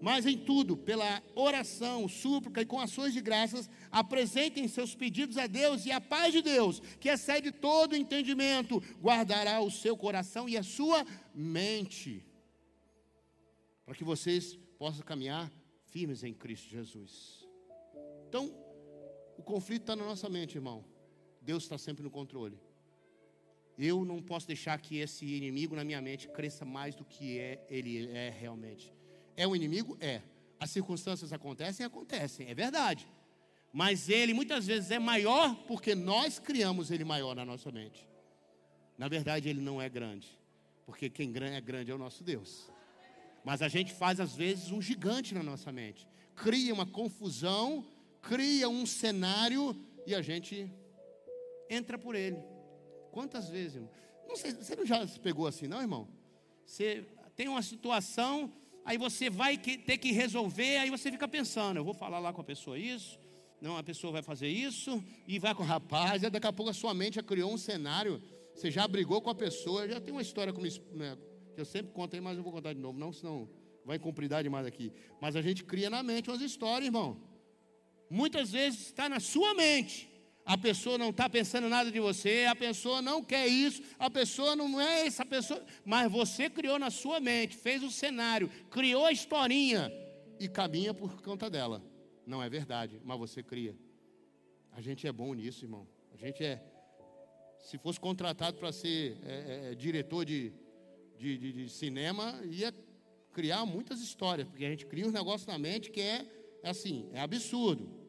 Speaker 1: mas em tudo, pela oração, súplica e com ações de graças, apresentem seus pedidos a Deus e a paz de Deus, que excede todo entendimento, guardará o seu coração e a sua mente, para que vocês possam caminhar firmes em Cristo Jesus. Então, o conflito está na nossa mente, irmão. Deus está sempre no controle. Eu não posso deixar que esse inimigo na minha mente cresça mais do que é, ele é realmente. É um inimigo? É. As circunstâncias acontecem? Acontecem, é verdade. Mas ele muitas vezes é maior porque nós criamos ele maior na nossa mente. Na verdade, ele não é grande, porque quem é grande é o nosso Deus. Mas a gente faz às vezes um gigante na nossa mente, cria uma confusão cria um cenário e a gente entra por ele. Quantas vezes, irmão? Não sei, você não já se pegou assim, não, irmão? Você tem uma situação, aí você vai ter que resolver, aí você fica pensando, eu vou falar lá com a pessoa isso, não, a pessoa vai fazer isso, e vai com o rapaz, e daqui a pouco a sua mente já criou um cenário, você já brigou com a pessoa, já tem uma história como, né, que eu sempre conto aí, mas eu vou contar de novo, não, senão vai cumpridade demais aqui. Mas a gente cria na mente umas histórias, irmão. Muitas vezes está na sua mente. A pessoa não está pensando nada de você, a pessoa não quer isso, a pessoa não é essa pessoa, mas você criou na sua mente, fez o cenário, criou a historinha e caminha por conta dela. Não é verdade, mas você cria. A gente é bom nisso, irmão. A gente é. Se fosse contratado para ser é, é, é, diretor de, de, de, de cinema, ia criar muitas histórias, porque a gente cria um negócio na mente que é, é assim, é absurdo.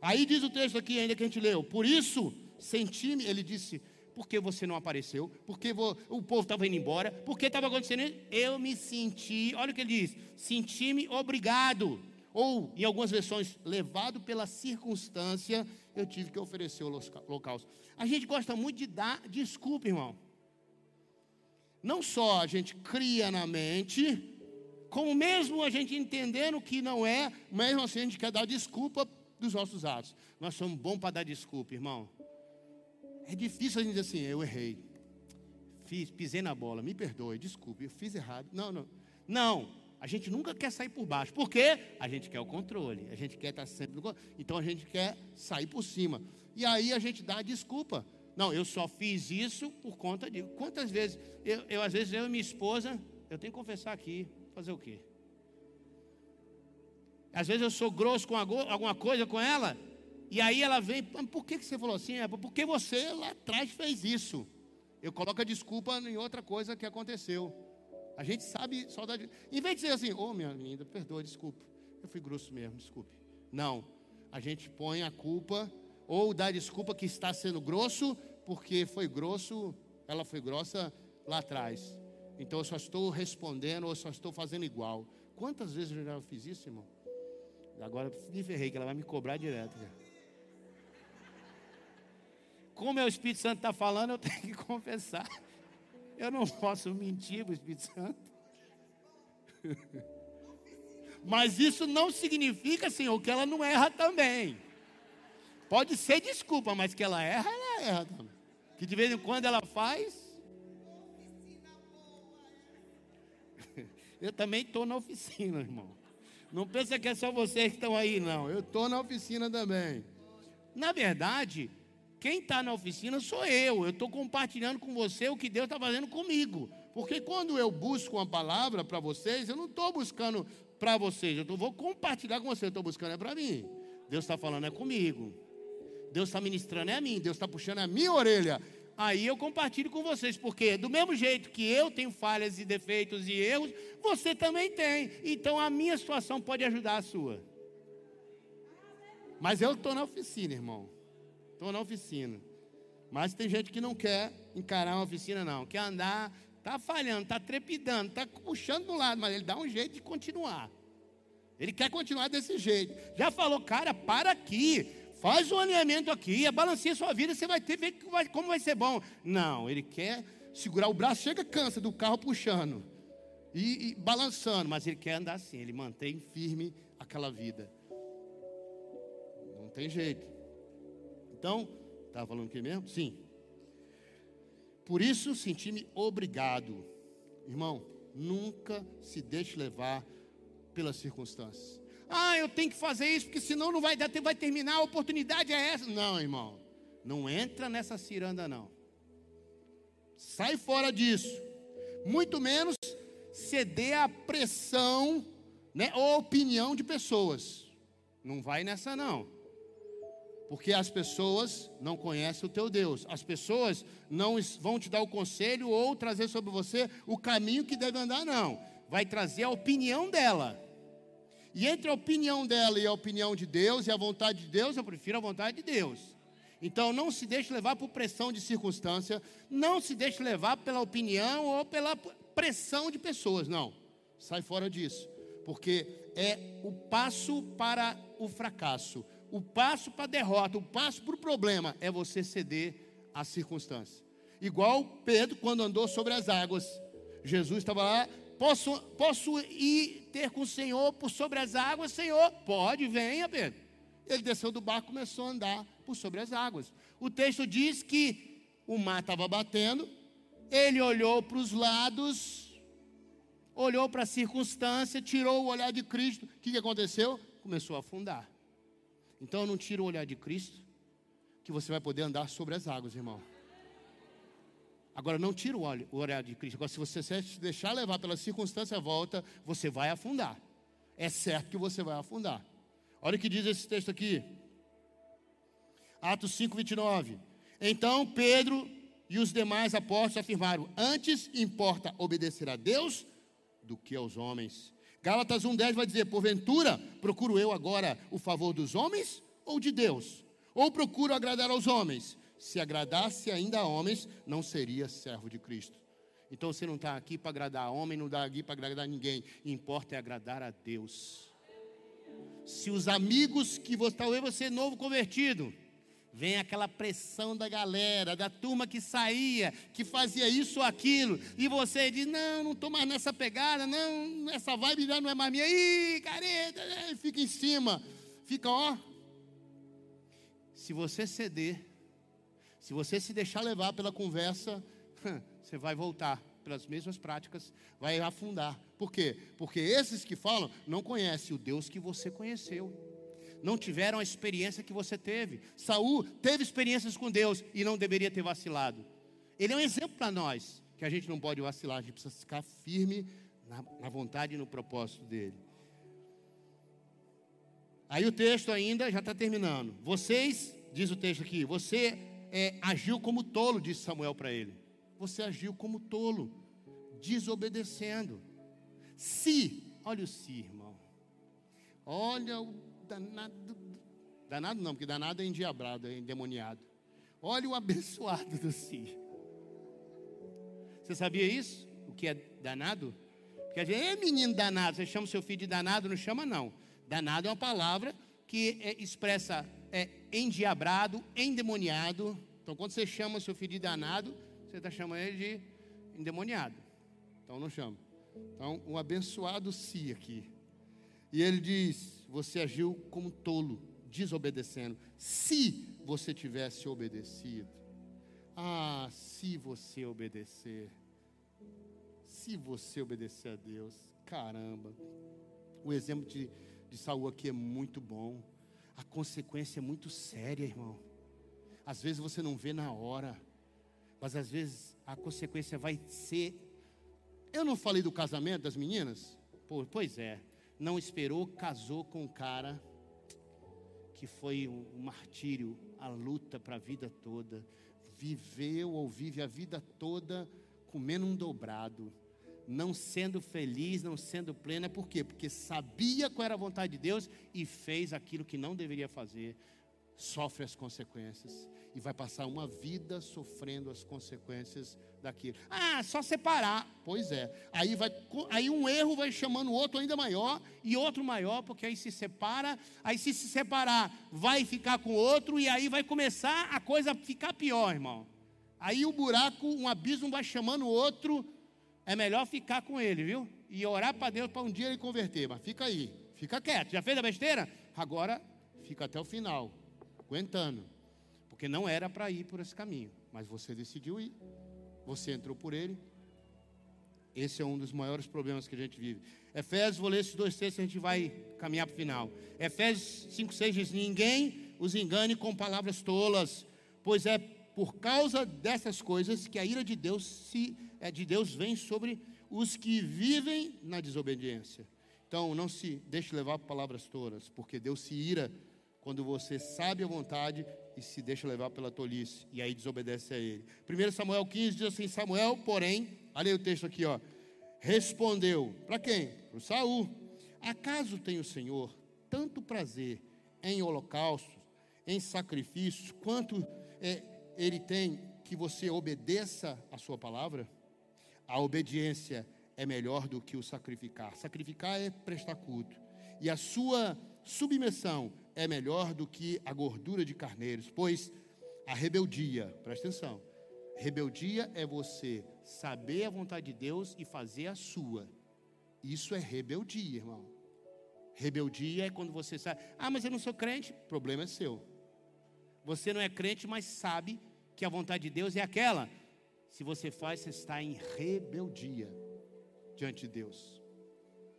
Speaker 1: Aí diz o texto aqui ainda que a gente leu, por isso senti-me, ele disse, porque você não apareceu, porque o povo estava indo embora, porque estava acontecendo isso, eu me senti, olha o que ele diz, senti-me obrigado, ou em algumas versões, levado pela circunstância, eu tive que oferecer o holocausto. A gente gosta muito de dar desculpa, irmão. Não só a gente cria na mente, como mesmo a gente entendendo que não é, mesmo assim a gente quer dar desculpa dos nossos atos. Nós somos bons para dar desculpa, irmão. É difícil a gente dizer assim, eu errei. Fiz, pisei na bola, me perdoe, desculpe, eu fiz errado. Não, não. Não, a gente nunca quer sair por baixo. Por quê? A gente quer o controle. A gente quer estar sempre no. Então a gente quer sair por cima. E aí a gente dá a desculpa. Não, eu só fiz isso por conta de. Quantas vezes, eu, eu às vezes eu e minha esposa, eu tenho que confessar aqui, Fazer o quê? Às vezes eu sou grosso com alguma coisa com ela, e aí ela vem, por que você falou assim? Porque você lá atrás fez isso. Eu coloco a desculpa em outra coisa que aconteceu. A gente sabe, saudade. Em vez de dizer assim, ô oh, minha linda, perdoa, desculpe. Eu fui grosso mesmo, desculpe. Não. A gente põe a culpa, ou dá desculpa que está sendo grosso, porque foi grosso, ela foi grossa lá atrás. Então eu só estou respondendo ou só estou fazendo igual. Quantas vezes eu já fiz isso, irmão? Agora me ferrei, que ela vai me cobrar direto. Como é o Espírito Santo está falando, eu tenho que confessar. Eu não posso mentir para o Espírito Santo. Mas isso não significa, Senhor, que ela não erra também. Pode ser desculpa, mas que ela erra, ela erra também. Que de vez em quando ela faz, Eu também estou na oficina, irmão. Não pensa que é só vocês que estão aí, não. Eu estou na oficina também. Na verdade, quem está na oficina sou eu. Eu estou compartilhando com você o que Deus está fazendo comigo. Porque quando eu busco uma palavra para vocês, eu não estou buscando para vocês. Eu tô, vou compartilhar com vocês. Eu estou buscando é para mim. Deus está falando é comigo. Deus está ministrando é a mim. Deus está puxando a minha orelha aí eu compartilho com vocês, porque do mesmo jeito que eu tenho falhas e defeitos e erros, você também tem. Então a minha situação pode ajudar a sua. Mas eu estou na oficina, irmão. Estou na oficina. Mas tem gente que não quer encarar uma oficina, não. Quer andar, está falhando, está trepidando, está puxando do lado, mas ele dá um jeito de continuar. Ele quer continuar desse jeito. Já falou, cara, para aqui. Faz um alinhamento aqui, balanceia sua vida, você vai ter, ver como vai ser bom. Não, ele quer segurar o braço, chega, cansa do carro puxando e, e balançando, mas ele quer andar assim, ele mantém firme aquela vida. Não tem jeito. Então, estava falando o que mesmo? Sim. Por isso senti-me obrigado. Irmão, nunca se deixe levar pelas circunstâncias. Ah, eu tenho que fazer isso, porque senão não vai dar vai terminar, a oportunidade é essa. Não, irmão. Não entra nessa ciranda, não. Sai fora disso. Muito menos ceder à pressão né, ou opinião de pessoas. Não vai nessa, não. Porque as pessoas não conhecem o teu Deus. As pessoas não vão te dar o conselho ou trazer sobre você o caminho que deve andar, não. Vai trazer a opinião dela. E entre a opinião dela e a opinião de Deus e a vontade de Deus, eu prefiro a vontade de Deus. Então não se deixe levar por pressão de circunstância, não se deixe levar pela opinião ou pela pressão de pessoas, não. Sai fora disso, porque é o passo para o fracasso. o passo para a derrota, o passo para o problema é você ceder às circunstâncias. Igual Pedro, quando andou sobre as águas. Jesus estava lá, posso, posso ir ter com o Senhor por sobre as águas? Senhor, pode, venha, Pedro. Ele desceu do barco e começou a andar por sobre as águas. O texto diz que o mar estava batendo, ele olhou para os lados, olhou para a circunstância, tirou o olhar de Cristo. O que, que aconteceu? Começou a afundar. Então não tira o olhar de Cristo, que você vai poder andar sobre as águas, irmão. Agora não tira o olhar de Cristo. Agora, se você se deixar levar pela circunstância volta, você vai afundar. É certo que você vai afundar. Olha o que diz esse texto aqui. Atos 5, 29. Então Pedro e os demais apóstolos afirmaram: Antes importa obedecer a Deus do que aos homens. Gálatas 1,10 vai dizer: Porventura, procuro eu agora o favor dos homens ou de Deus? Ou procuro agradar aos homens? Se agradasse ainda a homens, não seria servo de Cristo. Então você não está aqui para agradar a homem, não está aqui para agradar ninguém. Importa é agradar a Deus. Se os amigos que você, talvez você é novo convertido, vem aquela pressão da galera, da turma que saía, que fazia isso ou aquilo, e você diz: Não, não estou mais nessa pegada, não, essa vibe já não é mais minha, ih, careta, né? fica em cima, fica ó. Se você ceder, se você se deixar levar pela conversa, você vai voltar pelas mesmas práticas, vai afundar. Por quê? Porque esses que falam não conhecem o Deus que você conheceu não tiveram a experiência que você teve. Saul teve experiências com Deus e não deveria ter vacilado. Ele é um exemplo para nós, que a gente não pode vacilar, a gente precisa ficar firme na, na vontade e no propósito dele. Aí o texto ainda já está terminando. Vocês, diz o texto aqui, você é, agiu como tolo, disse Samuel para ele. Você agiu como tolo, desobedecendo. Se, olha o se, irmão. Olha o danado. Danado não, porque danado é endiabrado, é endemoniado. Olha o abençoado do si. Você sabia isso? O que é danado? Porque a gente, é menino danado, você chama seu filho de danado? Não chama, não. Danado é uma palavra que é, expressa é, endiabrado, endemoniado. Então, quando você chama seu filho de danado, você está chamando ele de endemoniado. Então, não chama. Então, um abençoado si aqui. E ele diz: você agiu como tolo, desobedecendo. Se você tivesse obedecido, ah, se você obedecer, se você obedecer a Deus, caramba. O exemplo de, de aqui é muito bom. A consequência é muito séria, irmão. Às vezes você não vê na hora, mas às vezes a consequência vai ser. Eu não falei do casamento das meninas? Pô, pois é não esperou, casou com um cara que foi um, martírio, a luta para a vida toda, viveu ou vive a vida toda comendo um dobrado, não sendo feliz, não sendo plena, por quê? Porque sabia qual era a vontade de Deus e fez aquilo que não deveria fazer, sofre as consequências e vai passar uma vida sofrendo as consequências daquilo. Ah, só separar. Pois é. Aí, vai, aí um erro vai chamando outro ainda maior e outro maior, porque aí se separa. Aí se se separar, vai ficar com outro e aí vai começar a coisa ficar pior, irmão. Aí o buraco, um abismo vai chamando o outro. É melhor ficar com ele, viu? E orar para Deus para um dia ele converter. Mas fica aí, fica quieto. Já fez a besteira? Agora fica até o final, aguentando. Porque não era para ir por esse caminho, mas você decidiu ir você entrou por ele. Esse é um dos maiores problemas que a gente vive. Efésios, vou ler esses dois textos e a gente vai caminhar para o final. Efésios 5, 6 diz: Ninguém os engane com palavras tolas, pois é por causa dessas coisas que a ira de Deus, se, é, de Deus vem sobre os que vivem na desobediência. Então, não se deixe levar por palavras tolas, porque Deus se ira quando você sabe a vontade e se deixa levar pela tolice, e aí desobedece a ele. 1 Samuel 15 diz assim: Samuel, porém, olha aí o texto aqui, ó. Respondeu, para quem? Para Saul. Acaso tem o Senhor tanto prazer em holocaustos, em sacrifícios, quanto é, ele tem que você obedeça a sua palavra? A obediência é melhor do que o sacrificar. Sacrificar é prestar culto. E a sua submissão é melhor do que a gordura de carneiros, pois a rebeldia, presta atenção, rebeldia é você saber a vontade de Deus e fazer a sua. Isso é rebeldia, irmão. Rebeldia é quando você sabe, ah, mas eu não sou crente, problema é seu. Você não é crente, mas sabe que a vontade de Deus é aquela. Se você faz, você está em rebeldia diante de Deus.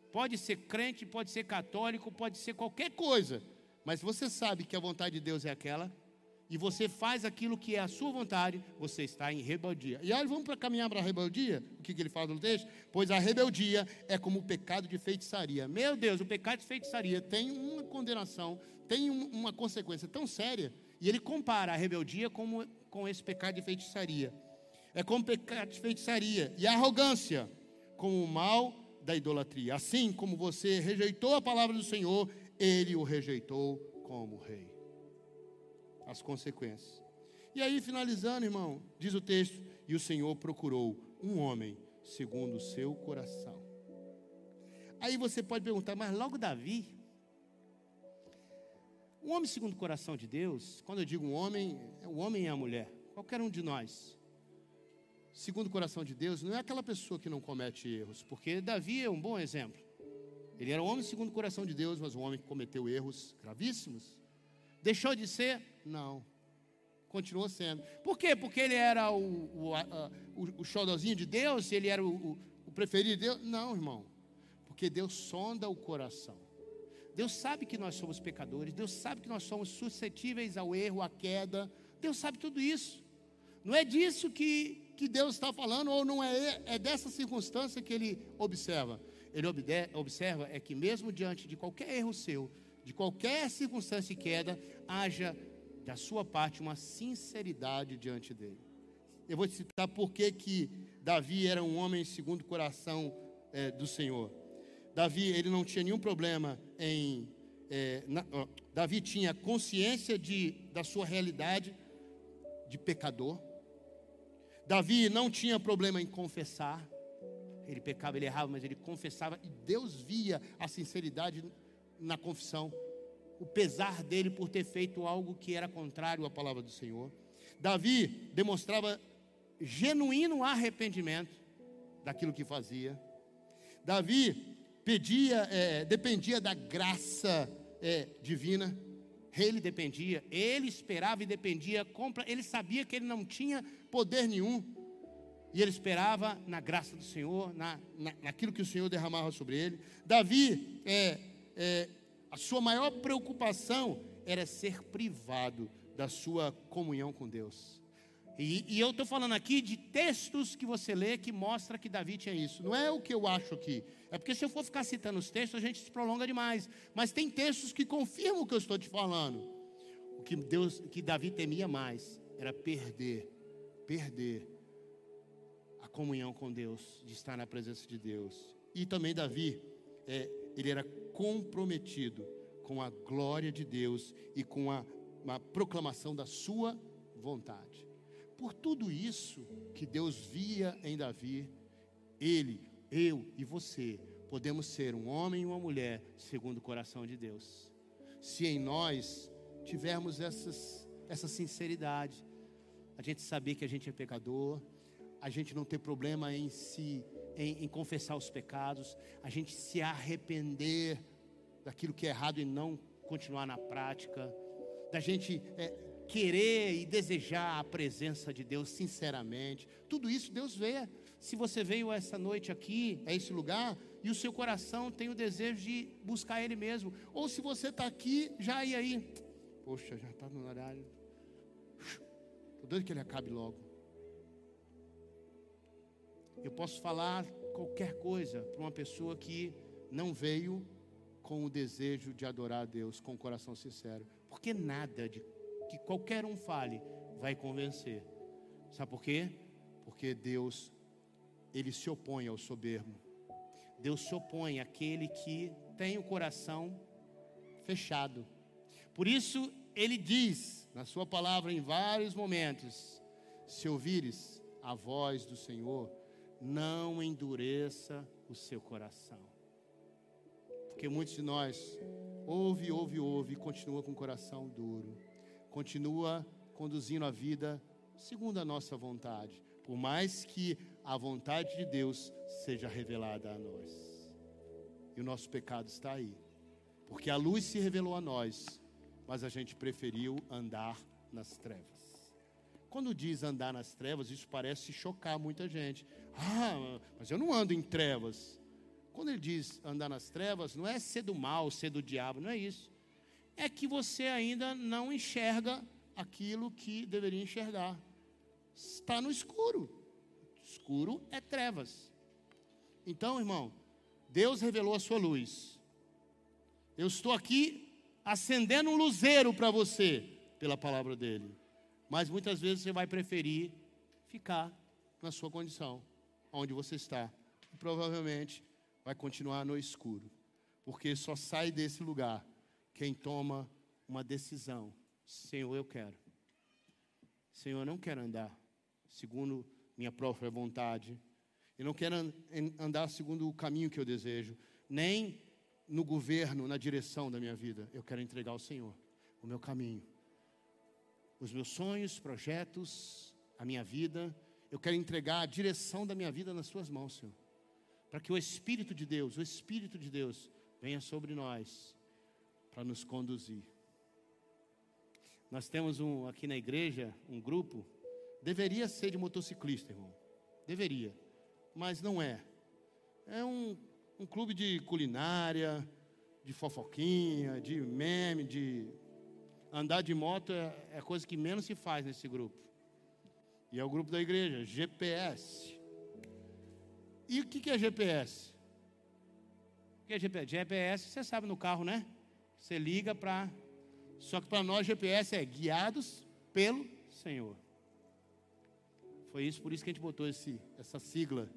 Speaker 1: Pode ser crente, pode ser católico, pode ser qualquer coisa, mas você sabe que a vontade de Deus é aquela, e você faz aquilo que é a sua vontade, você está em rebeldia. E aí vamos para caminhar para a rebeldia? O que, que ele fala no texto? Pois a rebeldia é como o pecado de feitiçaria. Meu Deus, o pecado de feitiçaria tem uma condenação, tem um, uma consequência tão séria. E ele compara a rebeldia com, com esse pecado de feitiçaria. É como pecado de feitiçaria. E arrogância, como o mal da idolatria. Assim como você rejeitou a palavra do Senhor, ele o rejeitou como rei as consequências. E aí, finalizando, irmão, diz o texto: E o Senhor procurou um homem segundo o seu coração. Aí você pode perguntar, mas logo Davi? Um homem segundo o coração de Deus, quando eu digo um homem, é o homem e a mulher, qualquer um de nós. Segundo o coração de Deus, não é aquela pessoa que não comete erros, porque Davi é um bom exemplo. Ele era um homem segundo o coração de Deus, mas um homem que cometeu erros gravíssimos. Deixou de ser? Não. Continuou sendo. Por quê? Porque ele era o, o, o, o de Deus? Ele era o, o preferido de Deus? Não, irmão. Porque Deus sonda o coração. Deus sabe que nós somos pecadores. Deus sabe que nós somos suscetíveis ao erro, à queda. Deus sabe tudo isso. Não é disso que, que Deus está falando, ou não é, é dessa circunstância que ele observa. Ele observa é que mesmo diante de qualquer erro seu, de qualquer circunstância e queda, haja da sua parte uma sinceridade diante dele. Eu vou te citar por que Davi era um homem segundo o coração é, do Senhor. Davi, ele não tinha nenhum problema em. É, na, ó, Davi tinha consciência de, da sua realidade de pecador. Davi não tinha problema em confessar. Ele pecava, ele errava, mas ele confessava e Deus via a sinceridade na confissão, o pesar dele por ter feito algo que era contrário à palavra do Senhor. Davi demonstrava genuíno arrependimento daquilo que fazia. Davi pedia, é, dependia da graça é, divina. Ele dependia, ele esperava e dependia, ele sabia que ele não tinha poder nenhum. E ele esperava na graça do Senhor, na, na, naquilo que o Senhor derramava sobre ele. Davi é, é, a sua maior preocupação era ser privado da sua comunhão com Deus. E, e eu estou falando aqui de textos que você lê que mostra que Davi tinha isso. Não é o que eu acho aqui. É porque se eu for ficar citando os textos, a gente se prolonga demais. Mas tem textos que confirmam o que eu estou te falando. O que Deus, que Davi temia mais era perder, perder a comunhão com Deus, de estar na presença de Deus. E também Davi, é, ele era comprometido com a glória de Deus e com a, a proclamação da sua vontade. Por tudo isso que Deus via em Davi, ele, eu e você podemos ser um homem e uma mulher segundo o coração de Deus. Se em nós tivermos essas, essa sinceridade, a gente saber que a gente é pecador, a gente não ter problema em se em, em confessar os pecados, a gente se arrepender daquilo que é errado e não continuar na prática, da gente é, querer e desejar a presença de Deus sinceramente. Tudo isso Deus vê. Se você veio essa noite aqui, a esse lugar, e o seu coração tem o desejo de buscar Ele mesmo, ou se você está aqui, já e aí, poxa, já está no horário, estou doido que ele acabe logo. Eu posso falar qualquer coisa para uma pessoa que não veio com o desejo de adorar a Deus com o coração sincero, porque nada de que qualquer um fale vai convencer. Sabe por quê? Porque Deus ele se opõe ao soberbo. Deus se opõe àquele que tem o coração fechado. Por isso ele diz na sua palavra em vários momentos: se ouvires a voz do Senhor, não endureça o seu coração. Porque muitos de nós ouve, ouve, ouve, e continua com o coração duro, continua conduzindo a vida segundo a nossa vontade, por mais que a vontade de Deus seja revelada a nós. E o nosso pecado está aí, porque a luz se revelou a nós, mas a gente preferiu andar nas trevas. Quando diz andar nas trevas, isso parece chocar muita gente. Ah, mas eu não ando em trevas. Quando ele diz andar nas trevas, não é ser do mal, ser do diabo, não é isso. É que você ainda não enxerga aquilo que deveria enxergar. Está no escuro. Escuro é trevas. Então, irmão, Deus revelou a sua luz. Eu estou aqui acendendo um luzeiro para você pela palavra dele. Mas muitas vezes você vai preferir ficar na sua condição, onde você está. E provavelmente vai continuar no escuro. Porque só sai desse lugar quem toma uma decisão. Senhor, eu quero. Senhor, eu não quero andar segundo minha própria vontade. Eu não quero andar segundo o caminho que eu desejo, nem no governo, na direção da minha vida. Eu quero entregar ao Senhor o meu caminho os meus sonhos, projetos, a minha vida. Eu quero entregar a direção da minha vida nas Suas mãos, Senhor. Para que o Espírito de Deus, o Espírito de Deus, venha sobre nós para nos conduzir. Nós temos um aqui na igreja um grupo, deveria ser de motociclista, irmão. Deveria, mas não é. É um, um clube de culinária, de fofoquinha, de meme, de andar de moto é, é a coisa que menos se faz nesse grupo. E é o grupo da igreja, GPS. E o que é GPS? O que é GPS? GPS, você sabe no carro, né? Você liga para. Só que para nós, GPS é guiados pelo Senhor. Foi isso, por isso que a gente botou esse, essa sigla.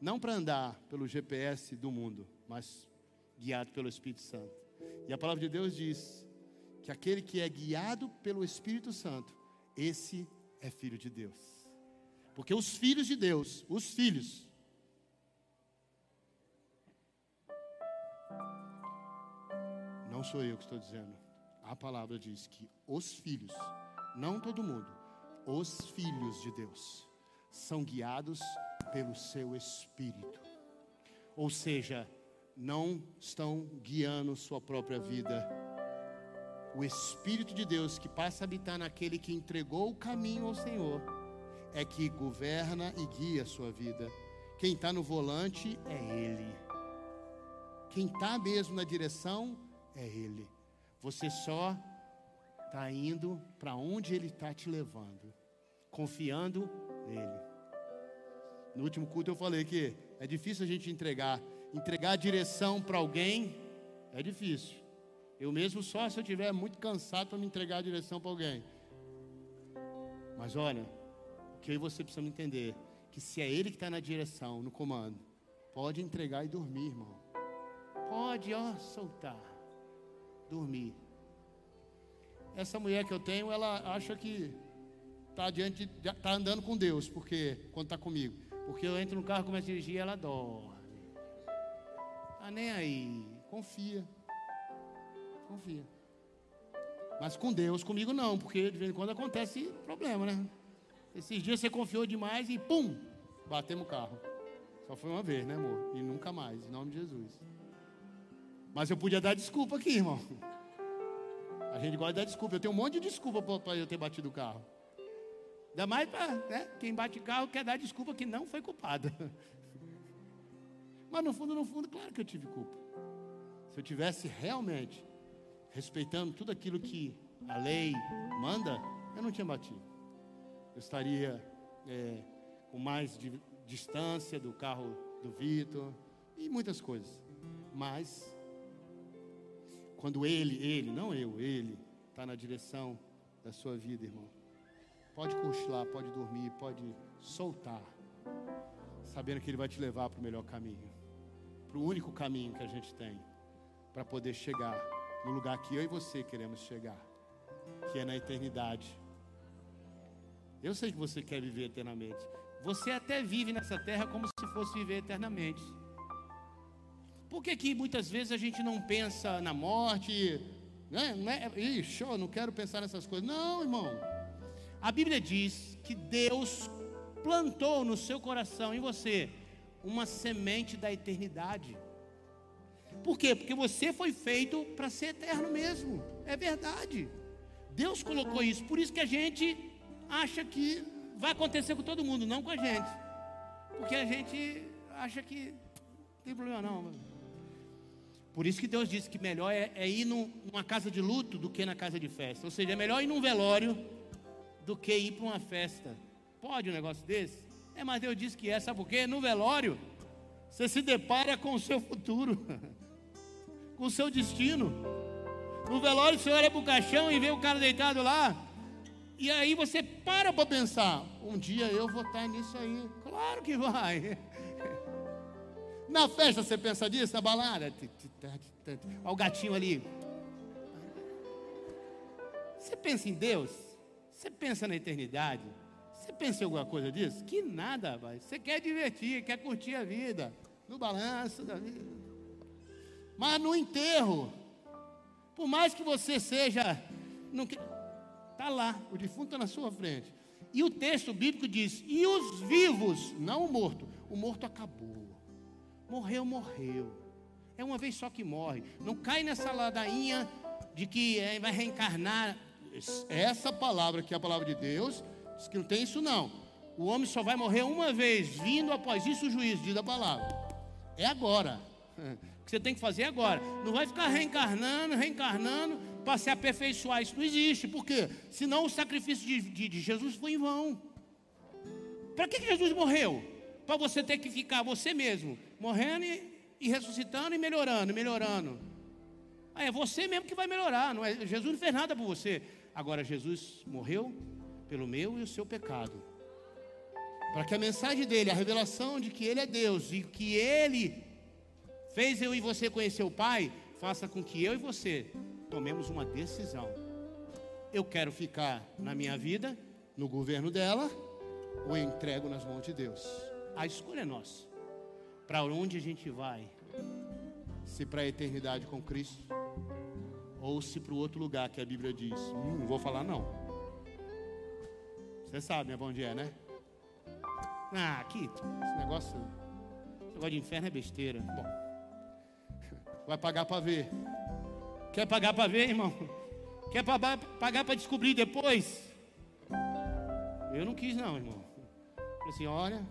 Speaker 1: Não para andar pelo GPS do mundo, mas guiado pelo Espírito Santo. E a palavra de Deus diz que aquele que é guiado pelo Espírito Santo, esse é filho de Deus. Porque os filhos de Deus, os filhos, não sou eu que estou dizendo, a palavra diz que os filhos, não todo mundo, os filhos de Deus, são guiados pelo seu Espírito. Ou seja, não estão guiando sua própria vida o Espírito de Deus que passa a habitar naquele que entregou o caminho ao Senhor, é que governa e guia a sua vida. Quem está no volante é Ele. Quem está mesmo na direção é Ele. Você só está indo para onde Ele está te levando, confiando nele. No último culto eu falei que é difícil a gente entregar, entregar a direção para alguém é difícil. Eu mesmo só se eu estiver muito cansado para me entregar a direção para alguém. Mas olha, o que você precisa entender que se é ele que está na direção, no comando, pode entregar e dormir, irmão. Pode, ó, soltar, dormir. Essa mulher que eu tenho, ela acha que está diante, está andando com Deus, porque quando está comigo, porque eu entro no carro, começo a dirigir, ela dorme. Ah, nem aí, confia confia. Mas com Deus, comigo não, porque de vez em quando acontece problema, né? Esses dias você confiou demais e pum, batemos o carro. Só foi uma vez, né, amor? E nunca mais, em nome de Jesus. Mas eu podia dar desculpa aqui, irmão. A gente gosta de dar desculpa. Eu tenho um monte de desculpa para eu ter batido o carro. Ainda mais para né, quem bate carro quer dar desculpa que não foi culpado. Mas no fundo, no fundo, claro que eu tive culpa. Se eu tivesse realmente respeitando tudo aquilo que a lei manda, eu não tinha batido. Eu estaria é, com mais distância do carro do Vitor e muitas coisas. Mas, quando ele, ele, não eu, ele, está na direção da sua vida, irmão, pode cochilar, pode dormir, pode soltar, sabendo que ele vai te levar para o melhor caminho, para o único caminho que a gente tem para poder chegar no lugar que eu e você queremos chegar, que é na eternidade. Eu sei que você quer viver eternamente. Você até vive nessa terra como se fosse viver eternamente. Por que, que muitas vezes a gente não pensa na morte? Né? Não é, ixi, eu não quero pensar nessas coisas. Não, irmão. A Bíblia diz que Deus plantou no seu coração, em você, uma semente da eternidade. Por quê? Porque você foi feito para ser eterno mesmo. É verdade. Deus colocou isso. Por isso que a gente acha que vai acontecer com todo mundo, não com a gente. Porque a gente acha que não tem problema não. Por isso que Deus disse que melhor é, é ir num, numa casa de luto do que na casa de festa. Ou seja, é melhor ir num velório do que ir para uma festa. Pode um negócio desse? É, mas Deus disse que é, sabe por quê? No velório, você se depara com o seu futuro, com o seu destino. No velório, você olha para o caixão e vê o cara deitado lá. E aí você para para pensar: um dia eu vou estar nisso aí. Claro que vai. Na festa você pensa disso, na balada. Olha o gatinho ali. Você pensa em Deus? Você pensa na eternidade? Você pensa em alguma coisa disso? Que nada, rapaz. Você quer divertir, quer curtir a vida. No balanço da vida. Mas no enterro, por mais que você seja. Está lá, o defunto está na sua frente. E o texto bíblico diz: e os vivos, não o morto. O morto acabou. Morreu, morreu. É uma vez só que morre. Não cai nessa ladainha de que é, vai reencarnar. Essa palavra que é a palavra de Deus, diz que não tem isso não. O homem só vai morrer uma vez, vindo após isso o juízo, diz a palavra. É agora. O que você tem que fazer agora. Não vai ficar reencarnando, reencarnando, para se aperfeiçoar. Isso não existe. Por quê? Senão o sacrifício de, de, de Jesus foi em vão. Para que, que Jesus morreu? Para você ter que ficar você mesmo, morrendo e, e ressuscitando e melhorando, melhorando. Ah, é você mesmo que vai melhorar. Não é, Jesus não fez nada por você. Agora, Jesus morreu pelo meu e o seu pecado. Para que a mensagem dele, a revelação de que ele é Deus e que ele fez eu e você conhecer o Pai, faça com que eu e você tomemos uma decisão. Eu quero ficar na minha vida, no governo dela, ou eu entrego nas mãos de Deus. A escolha é nossa. Para onde a gente vai? Se para a eternidade com Cristo, ou se para o outro lugar que a Bíblia diz. Hum, não vou falar não. Você sabe, né, onde é, né? Ah, aqui, esse negócio, esse negócio de inferno é besteira. Bom, vai pagar para ver. Quer pagar para ver, irmão? Quer pagar para descobrir depois? Eu não quis, não, irmão. Falei assim: olha,